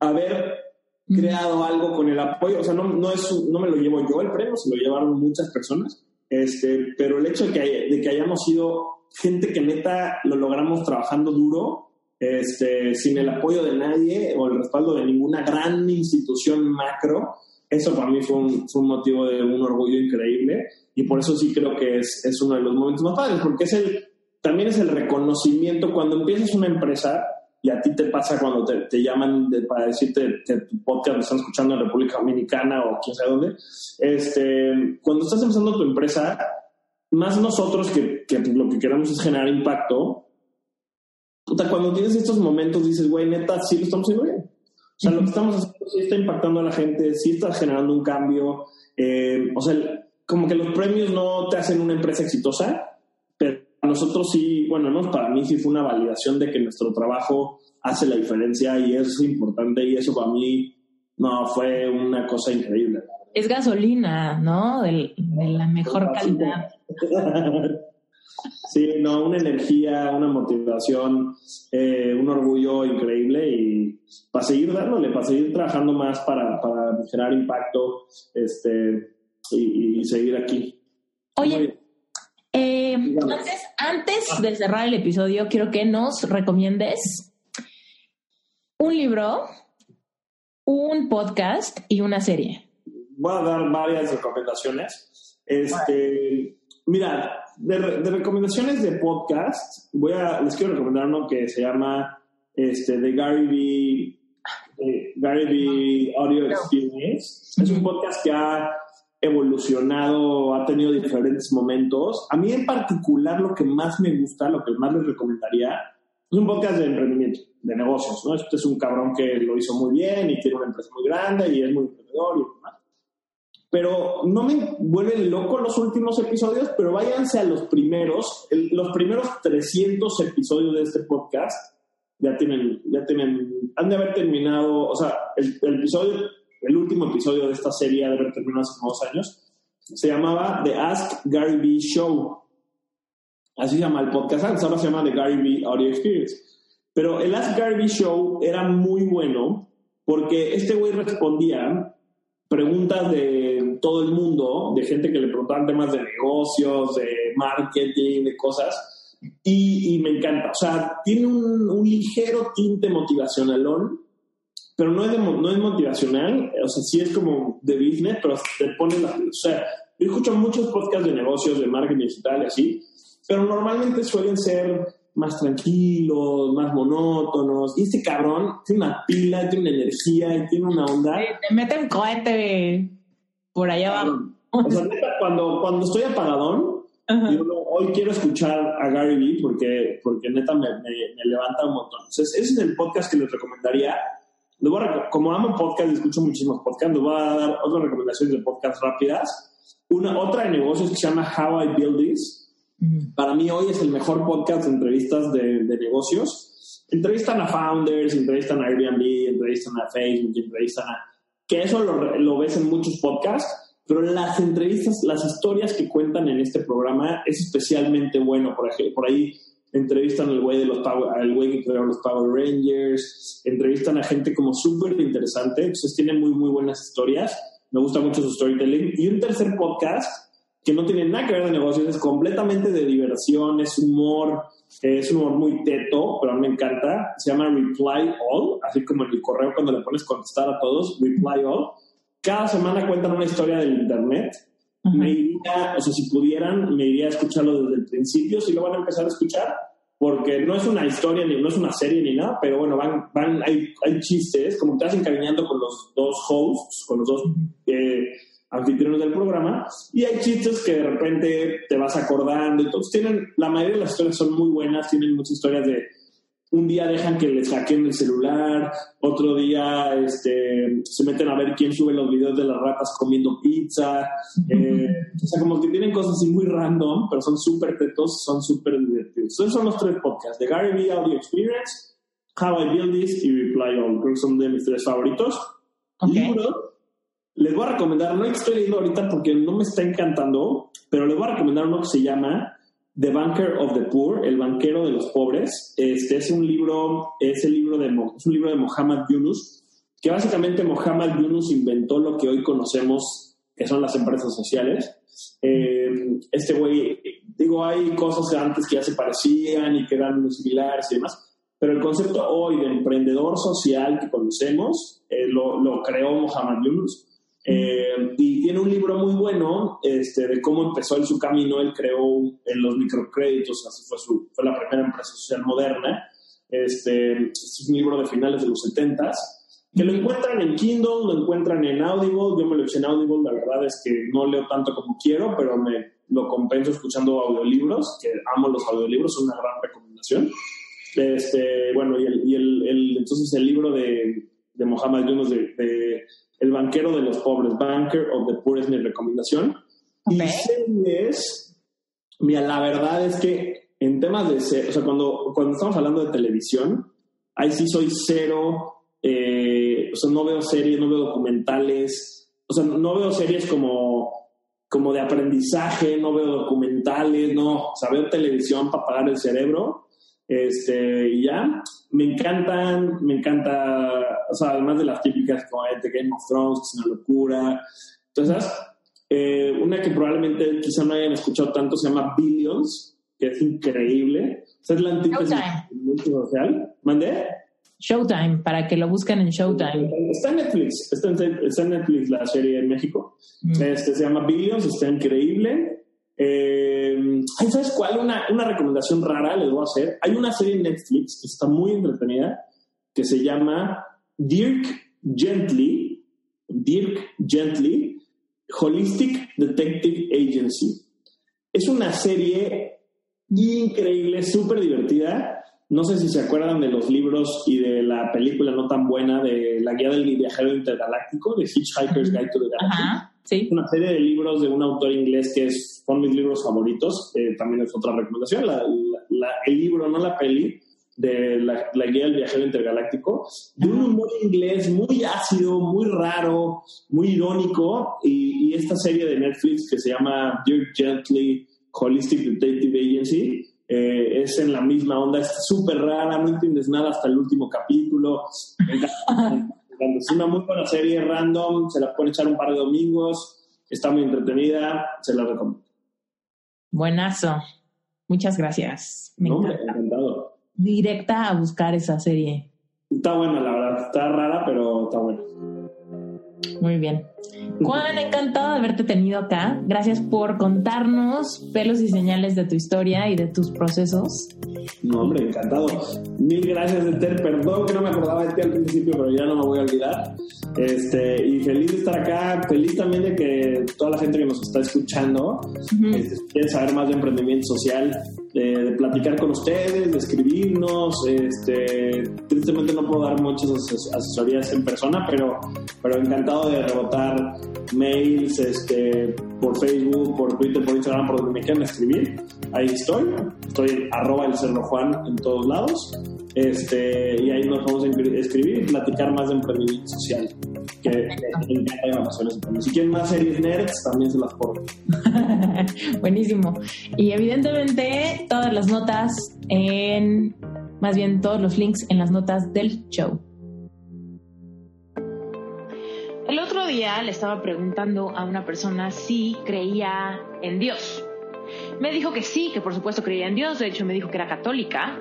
haber creado algo con el apoyo, o sea, no, no, es, no me lo llevo yo el premio, se lo llevaron muchas personas, este, pero el hecho de que, de que hayamos sido gente que neta lo logramos trabajando duro, este, sin el apoyo de nadie o el respaldo de ninguna gran institución macro, eso para mí fue un, fue un motivo de un orgullo increíble y por eso sí creo que es, es uno de los momentos más padres, porque es el, también es el reconocimiento cuando empiezas una empresa y a ti te pasa cuando te, te llaman para decirte que tu podcast lo están escuchando en República Dominicana o quién sabe dónde, este, cuando estás empezando tu empresa, más nosotros que, que lo que queremos es generar impacto, puta, cuando tienes estos momentos dices, güey, neta, sí lo estamos haciendo bien. O sea, lo que estamos haciendo sí está impactando a la gente, sí está generando un cambio. Eh, o sea, como que los premios no te hacen una empresa exitosa, pero nosotros sí, bueno, no, para mí sí fue una validación de que nuestro trabajo hace la diferencia y es importante y eso para mí, no, fue una cosa increíble. Es gasolina, ¿no? De, la mejor calidad. [LAUGHS] Sí, no, una energía, una motivación, eh, un orgullo increíble y para seguir dándole, para seguir trabajando más para, para generar impacto este, y, seguir aquí. Oye, eh, entonces, antes de cerrar el episodio, quiero que nos recomiendes un libro, un podcast y una serie. Voy a dar varias recomendaciones. Este, mira, de, recomendaciones de podcast, voy a, les quiero recomendar uno que se llama este, The Gary V. Gary V. Audio Experience. Es un podcast que ha evolucionado, ha tenido diferentes momentos. A mí en particular lo que más me gusta, lo que más les recomendaría, es un podcast de emprendimiento, de negocios, ¿no? Este es un cabrón que lo hizo muy bien y tiene una empresa muy grande y es muy emprendedor y demás. Pero no me vuelven loco los últimos episodios, pero váyanse a los primeros, los primeros 300 episodios de este podcast ya tienen, ya tienen, han de haber terminado, o sea, el, el episodio el último episodio de esta serie de haber terminado hace dos años, se llamaba The Ask Gary Vee Show. Así se llama el podcast antes, ahora se llama The Gary Vee Audio Experience. Pero el Ask Gary Vee Show era muy bueno porque este güey respondía preguntas de todo el mundo, de gente que le preguntaban temas de negocios, de marketing, de cosas. Y, me encanta. O sea, tiene un, un ligero tinte motivacionalón pero no es, no es motivacional, o sea, sí es como de business, pero te pone la... O sea, yo escucho muchos podcasts de negocios, de marketing digital y así, pero normalmente suelen ser más tranquilos, más monótonos. Y este cabrón tiene una pila, tiene una energía y tiene una onda. te mete un cohete por allá abajo. O sea, cuando, cuando estoy apagadón, digo, hoy quiero escuchar a Gary Vee porque, porque neta me, me, levanta un montón. Entonces, ese es el podcast que les recomendaría como amo podcast escucho muchísimos podcasts, les voy a dar otras recomendaciones de podcast rápidas. Una, otra de negocios que se llama How I Build This. Para mí hoy es el mejor podcast de entrevistas de, de, negocios. Entrevistan a founders, entrevistan a Airbnb, entrevistan a Facebook, entrevistan a... Que eso lo, lo ves en muchos podcasts, pero las entrevistas, las historias que cuentan en este programa es especialmente bueno. Por, ejemplo, por ahí entrevistan al güey de los al güey que creó los Power Rangers, entrevistan a gente como súper interesante, entonces tienen muy muy buenas historias, me gusta mucho su storytelling y un tercer podcast que no tiene nada que ver de negocios, es completamente de diversión, es humor, es un humor muy teto, pero a mí me encanta, se llama Reply All, así como en el correo cuando le pones contestar a todos, Reply All. Cada semana cuentan una historia del internet. Me iría, o sea, si pudieran, me iría a escucharlo desde el principio, si lo van a empezar a escuchar, porque no es una historia, ni no es una serie ni nada, pero bueno, van, van, hay, hay chistes, como te vas encariñando con los dos hosts, con los dos eh, anfitriones del programa, y hay chistes que de repente te vas acordando, entonces tienen, la mayoría de las historias son muy buenas, tienen muchas historias de un día dejan que les hackeen el celular, otro día este, se meten a ver quién sube los videos de las ratas comiendo pizza. Eh, o sea, como que tienen cosas así muy random, pero son súper tetos, son súper divertidos. Esos son los tres podcasts: The Gary Vee Audio Experience, How I Build This y Reply All. Creo que son de mis tres favoritos. Libro, les voy a recomendar, no estoy leyendo ahorita porque no me está encantando, pero les voy a recomendar uno que se llama The Banker of the Poor, El banquero de los pobres. Este es un libro, es el libro de es un libro de Mohammed Yunus, que básicamente Mohammed Yunus inventó lo que hoy conocemos que son las empresas sociales. Eh, este güey, digo, hay cosas antes que ya se parecían y que eran muy similares y demás, pero el concepto hoy de emprendedor social que conocemos eh, lo, lo, creó Mohamed Yunus. Eh, y tiene un libro muy bueno este, de cómo empezó en su camino. Él creó en los microcréditos, así fue, su, fue la primera empresa social moderna. Este, es un libro de finales de los 70 que lo encuentran en Kindle, lo encuentran en Audible. Yo me lo eché en Audible, la verdad es que no leo tanto como quiero, pero me lo compenso escuchando audiolibros, que amo los audiolibros, es una gran recomendación. Este, bueno, y, el, y el, entonces el libro de, de Mohamed Yunus de, El banquero de los pobres, Banker of the Poor es mi recomendación. Y series, mira, la verdad es que en temas de, o sea, cuando, cuando estamos hablando de televisión, ahí sí soy cero eh, o sea, no veo series, no veo documentales, o sea, no veo series como, como de aprendizaje, no veo documentales, no, o sea, veo televisión para apagar el cerebro, este, y ya, me encantan, me encanta, o sea, además de las típicas como de Game of Thrones, que es una locura, entonces, eh, una que probablemente quizá no hayan escuchado tanto se llama Billions, que es increíble. O es la antítesis social. ¿Mandé? Showtime, para que lo busquen en Showtime. Está en Netflix, está en, Netflix la serie en México. Mm. Este, se llama Billions, está increíble. Eh, ¿Sabes cuál? Una, una recomendación rara les voy a hacer. Hay una serie en Netflix que está muy entretenida que se llama Dirk Gently, Dirk Gently, Holistic Detective Agency. Es una serie increíble, súper divertida no sé si se acuerdan de los libros y de la película no tan buena de La Guía del Viajero Intergaláctico, de Hitchhiker's Guide to the Galaxy. Una serie de libros de un autor inglés que es, son mis libros favoritos. Eh, también es otra recomendación. el libro, no la peli, de la, Guía del Viajero Intergaláctico, de un humor inglés muy ácido, muy raro, muy irónico. Y, y esta serie de Netflix que se llama Dear Gently Holistic Detective Agency eh, es en la misma onda, es súper rara, no entiendes nada hasta el último capítulo. Es una muy buena serie random, se la puede echar un par de domingos, está muy entretenida, se la recomiendo. Buenazo. Muchas gracias. Me encantado. Directa a buscar esa serie. Está buena, la verdad. Está rara, pero está buena. Muy bien. Juan, encantado de haberte tenido acá. Gracias por contarnos pelos y señales de tu historia y de tus procesos. No, hombre, encantado. Mil gracias, Eter. Perdón que no me acordaba de ti al principio, pero ya no me voy a olvidar. Este, y feliz de estar acá. Feliz también de que toda la gente que nos está escuchando este, quiere saber más de emprendimiento social, de, platicar con ustedes, de escribirnos. Este, tristemente no puedo dar muchas asesorías en persona, pero, pero encantado de rebotar mails este, por Facebook, por Twitter, por Instagram, por donde me quieran escribir. Ahí estoy. Estoy arroba el Cerro Juan en todos lados. Este, y ahí nos vamos a escribir y platicar más de emprendimiento social. Que, que, Si quieren más series nerds, también se las pongo. [LAUGHS] Buenísimo. Y evidentemente todas las notas en, más bien todos los links en las notas del show. El otro día le estaba preguntando a una persona si creía en Dios. Me dijo que sí, que por supuesto creía en Dios, de hecho me dijo que era católica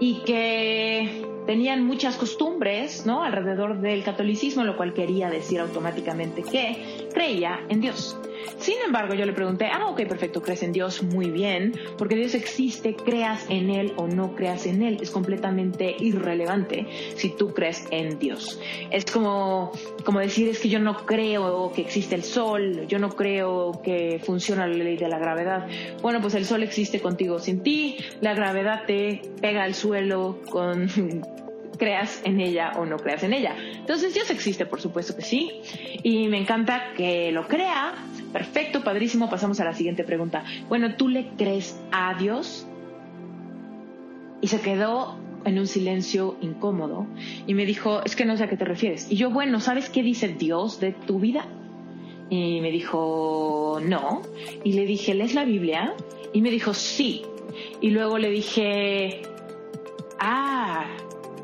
y que tenían muchas costumbres, ¿no? Alrededor del catolicismo, lo cual quería decir automáticamente que creía en Dios. Sin embargo, yo le pregunté, ah, ok, perfecto, crees en Dios, muy bien, porque Dios existe, creas en Él o no creas en Él, es completamente irrelevante si tú crees en Dios. Es como, como decir, es que yo no creo que existe el sol, yo no creo que funciona la ley de la gravedad. Bueno, pues el sol existe contigo sin ti, la gravedad te pega al suelo con [LAUGHS] creas en ella o no creas en ella. Entonces Dios existe, por supuesto que sí, y me encanta que lo crea. Perfecto, padrísimo. Pasamos a la siguiente pregunta. Bueno, ¿tú le crees a Dios? Y se quedó en un silencio incómodo y me dijo, es que no sé a qué te refieres. Y yo, bueno, ¿sabes qué dice Dios de tu vida? Y me dijo, no. Y le dije, ¿lees la Biblia? Y me dijo, sí. Y luego le dije, ah,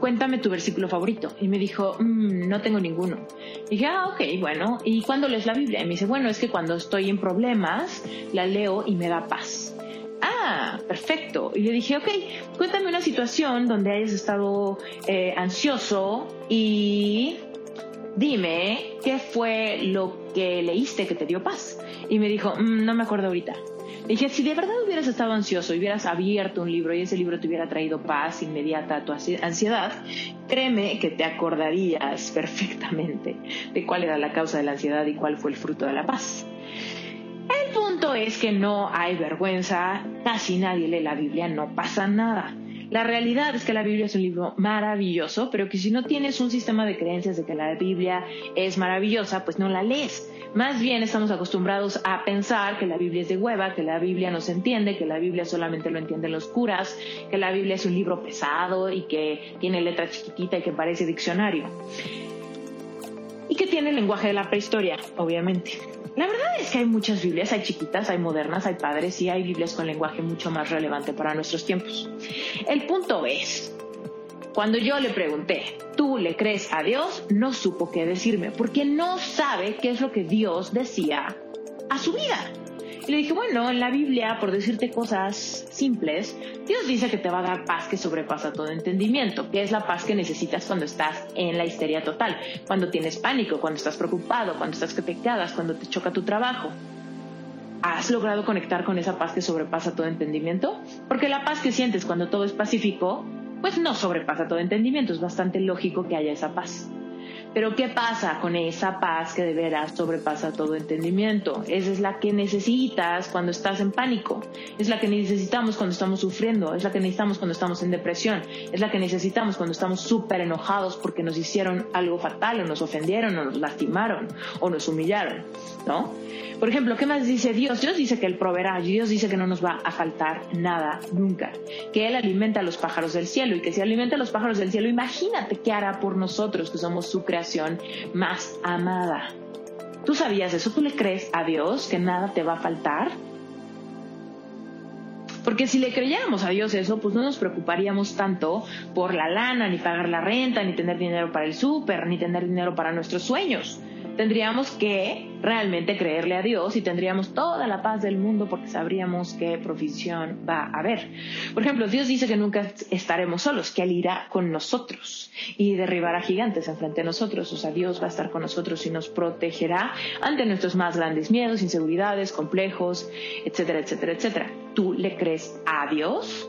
cuéntame tu versículo favorito. Y me dijo, "Mm, no tengo ninguno. Y dije, ah, ok, bueno. ¿Y cuándo lees la Biblia? Y me dice, bueno, es que cuando estoy en problemas, la leo y me da paz. Ah, perfecto. Y le dije, ok, cuéntame una situación donde hayas estado eh, ansioso y dime qué fue lo que leíste que te dio paz. Y me dijo, "Mm, no me acuerdo ahorita. Dije, si de verdad hubieras estado ansioso y hubieras abierto un libro y ese libro te hubiera traído paz inmediata a tu ansi- ansiedad, créeme que te acordarías perfectamente de cuál era la causa de la ansiedad y cuál fue el fruto de la paz. El punto es que no hay vergüenza, casi nadie lee la Biblia, no pasa nada. La realidad es que la Biblia es un libro maravilloso, pero que si no tienes un sistema de creencias de que la Biblia es maravillosa, pues no la lees. Más bien estamos acostumbrados a pensar que la Biblia es de hueva, que la Biblia no se entiende, que la Biblia solamente lo entienden los curas, que la Biblia es un libro pesado y que tiene letra chiquitita y que parece diccionario. Y que tiene el lenguaje de la prehistoria, obviamente. La verdad es que hay muchas Biblias, hay chiquitas, hay modernas, hay padres y hay Biblias con lenguaje mucho más relevante para nuestros tiempos. El punto es, cuando yo le pregunté, ¿tú le crees a Dios? No supo qué decirme, porque no sabe qué es lo que Dios decía a su vida. Y le dije, bueno, en la Biblia, por decirte cosas simples, Dios dice que te va a dar paz que sobrepasa todo entendimiento, que es la paz que necesitas cuando estás en la histeria total, cuando tienes pánico, cuando estás preocupado, cuando estás que cuando te choca tu trabajo. ¿Has logrado conectar con esa paz que sobrepasa todo entendimiento? Porque la paz que sientes cuando todo es pacífico, pues no sobrepasa todo entendimiento, es bastante lógico que haya esa paz. Pero ¿qué pasa con esa paz que de veras sobrepasa todo entendimiento? Esa es la que necesitas cuando estás en pánico, es la que necesitamos cuando estamos sufriendo, es la que necesitamos cuando estamos en depresión, es la que necesitamos cuando estamos súper enojados porque nos hicieron algo fatal o nos ofendieron o nos lastimaron o nos humillaron, ¿no? Por ejemplo, ¿qué más dice Dios? Dios dice que Él proveerá, Dios dice que no nos va a faltar nada nunca, que Él alimenta a los pájaros del cielo y que si alimenta a los pájaros del cielo, imagínate qué hará por nosotros que somos su más amada. ¿Tú sabías eso? ¿Tú le crees a Dios que nada te va a faltar? Porque si le creyéramos a Dios eso, pues no nos preocuparíamos tanto por la lana, ni pagar la renta, ni tener dinero para el súper, ni tener dinero para nuestros sueños. Tendríamos que realmente creerle a Dios y tendríamos toda la paz del mundo porque sabríamos qué provisión va a haber. Por ejemplo, Dios dice que nunca estaremos solos, que Él irá con nosotros y derribará gigantes enfrente de nosotros. O sea, Dios va a estar con nosotros y nos protegerá ante nuestros más grandes miedos, inseguridades, complejos, etcétera, etcétera, etcétera. ¿Tú le crees a Dios?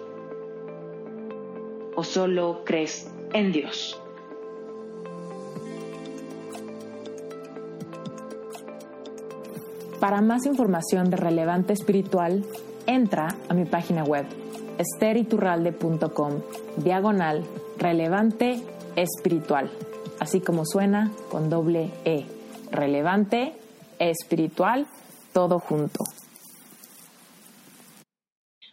¿O solo crees en Dios? Para más información de Relevante Espiritual, entra a mi página web esteriturralde.com diagonal relevante espiritual, así como suena con doble E, relevante espiritual, todo junto.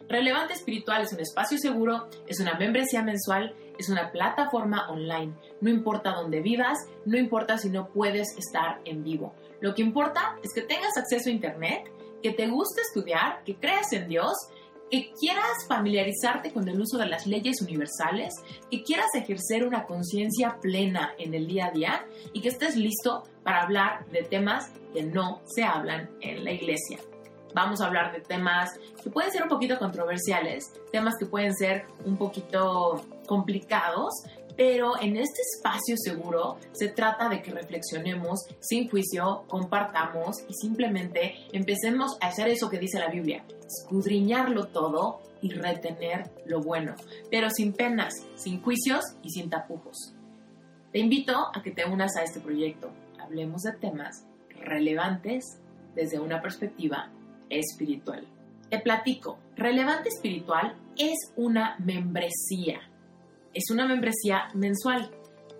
Relevante Espiritual es un espacio seguro, es una membresía mensual, es una plataforma online. No importa dónde vivas, no importa si no puedes estar en vivo. Lo que importa es que tengas acceso a Internet, que te guste estudiar, que creas en Dios, que quieras familiarizarte con el uso de las leyes universales, que quieras ejercer una conciencia plena en el día a día y que estés listo para hablar de temas que no se hablan en la iglesia. Vamos a hablar de temas que pueden ser un poquito controversiales, temas que pueden ser un poquito complicados, pero en este espacio seguro se trata de que reflexionemos sin juicio, compartamos y simplemente empecemos a hacer eso que dice la Biblia, escudriñarlo todo y retener lo bueno, pero sin penas, sin juicios y sin tapujos. Te invito a que te unas a este proyecto. Hablemos de temas relevantes desde una perspectiva espiritual. Te platico, Relevante Espiritual es una membresía. Es una membresía mensual.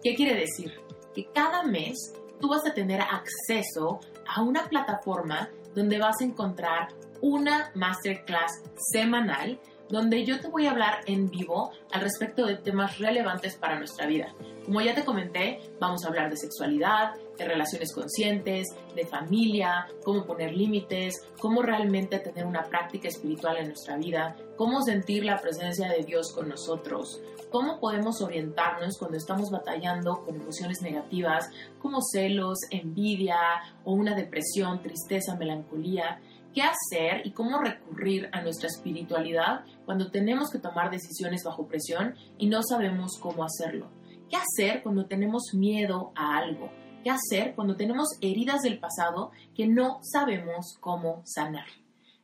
¿Qué quiere decir? Que cada mes tú vas a tener acceso a una plataforma donde vas a encontrar una masterclass semanal donde yo te voy a hablar en vivo al respecto de temas relevantes para nuestra vida. Como ya te comenté, vamos a hablar de sexualidad, de relaciones conscientes, de familia, cómo poner límites, cómo realmente tener una práctica espiritual en nuestra vida, cómo sentir la presencia de Dios con nosotros, cómo podemos orientarnos cuando estamos batallando con emociones negativas como celos, envidia o una depresión, tristeza, melancolía, qué hacer y cómo recurrir a nuestra espiritualidad cuando tenemos que tomar decisiones bajo presión y no sabemos cómo hacerlo. ¿Qué hacer cuando tenemos miedo a algo? ¿Qué hacer cuando tenemos heridas del pasado que no sabemos cómo sanar?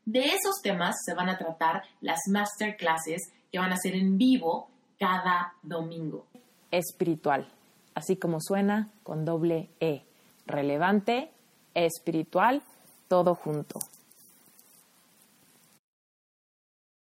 De esos temas se van a tratar las masterclasses que van a ser en vivo cada domingo. Espiritual, así como suena con doble E. Relevante, espiritual, todo junto.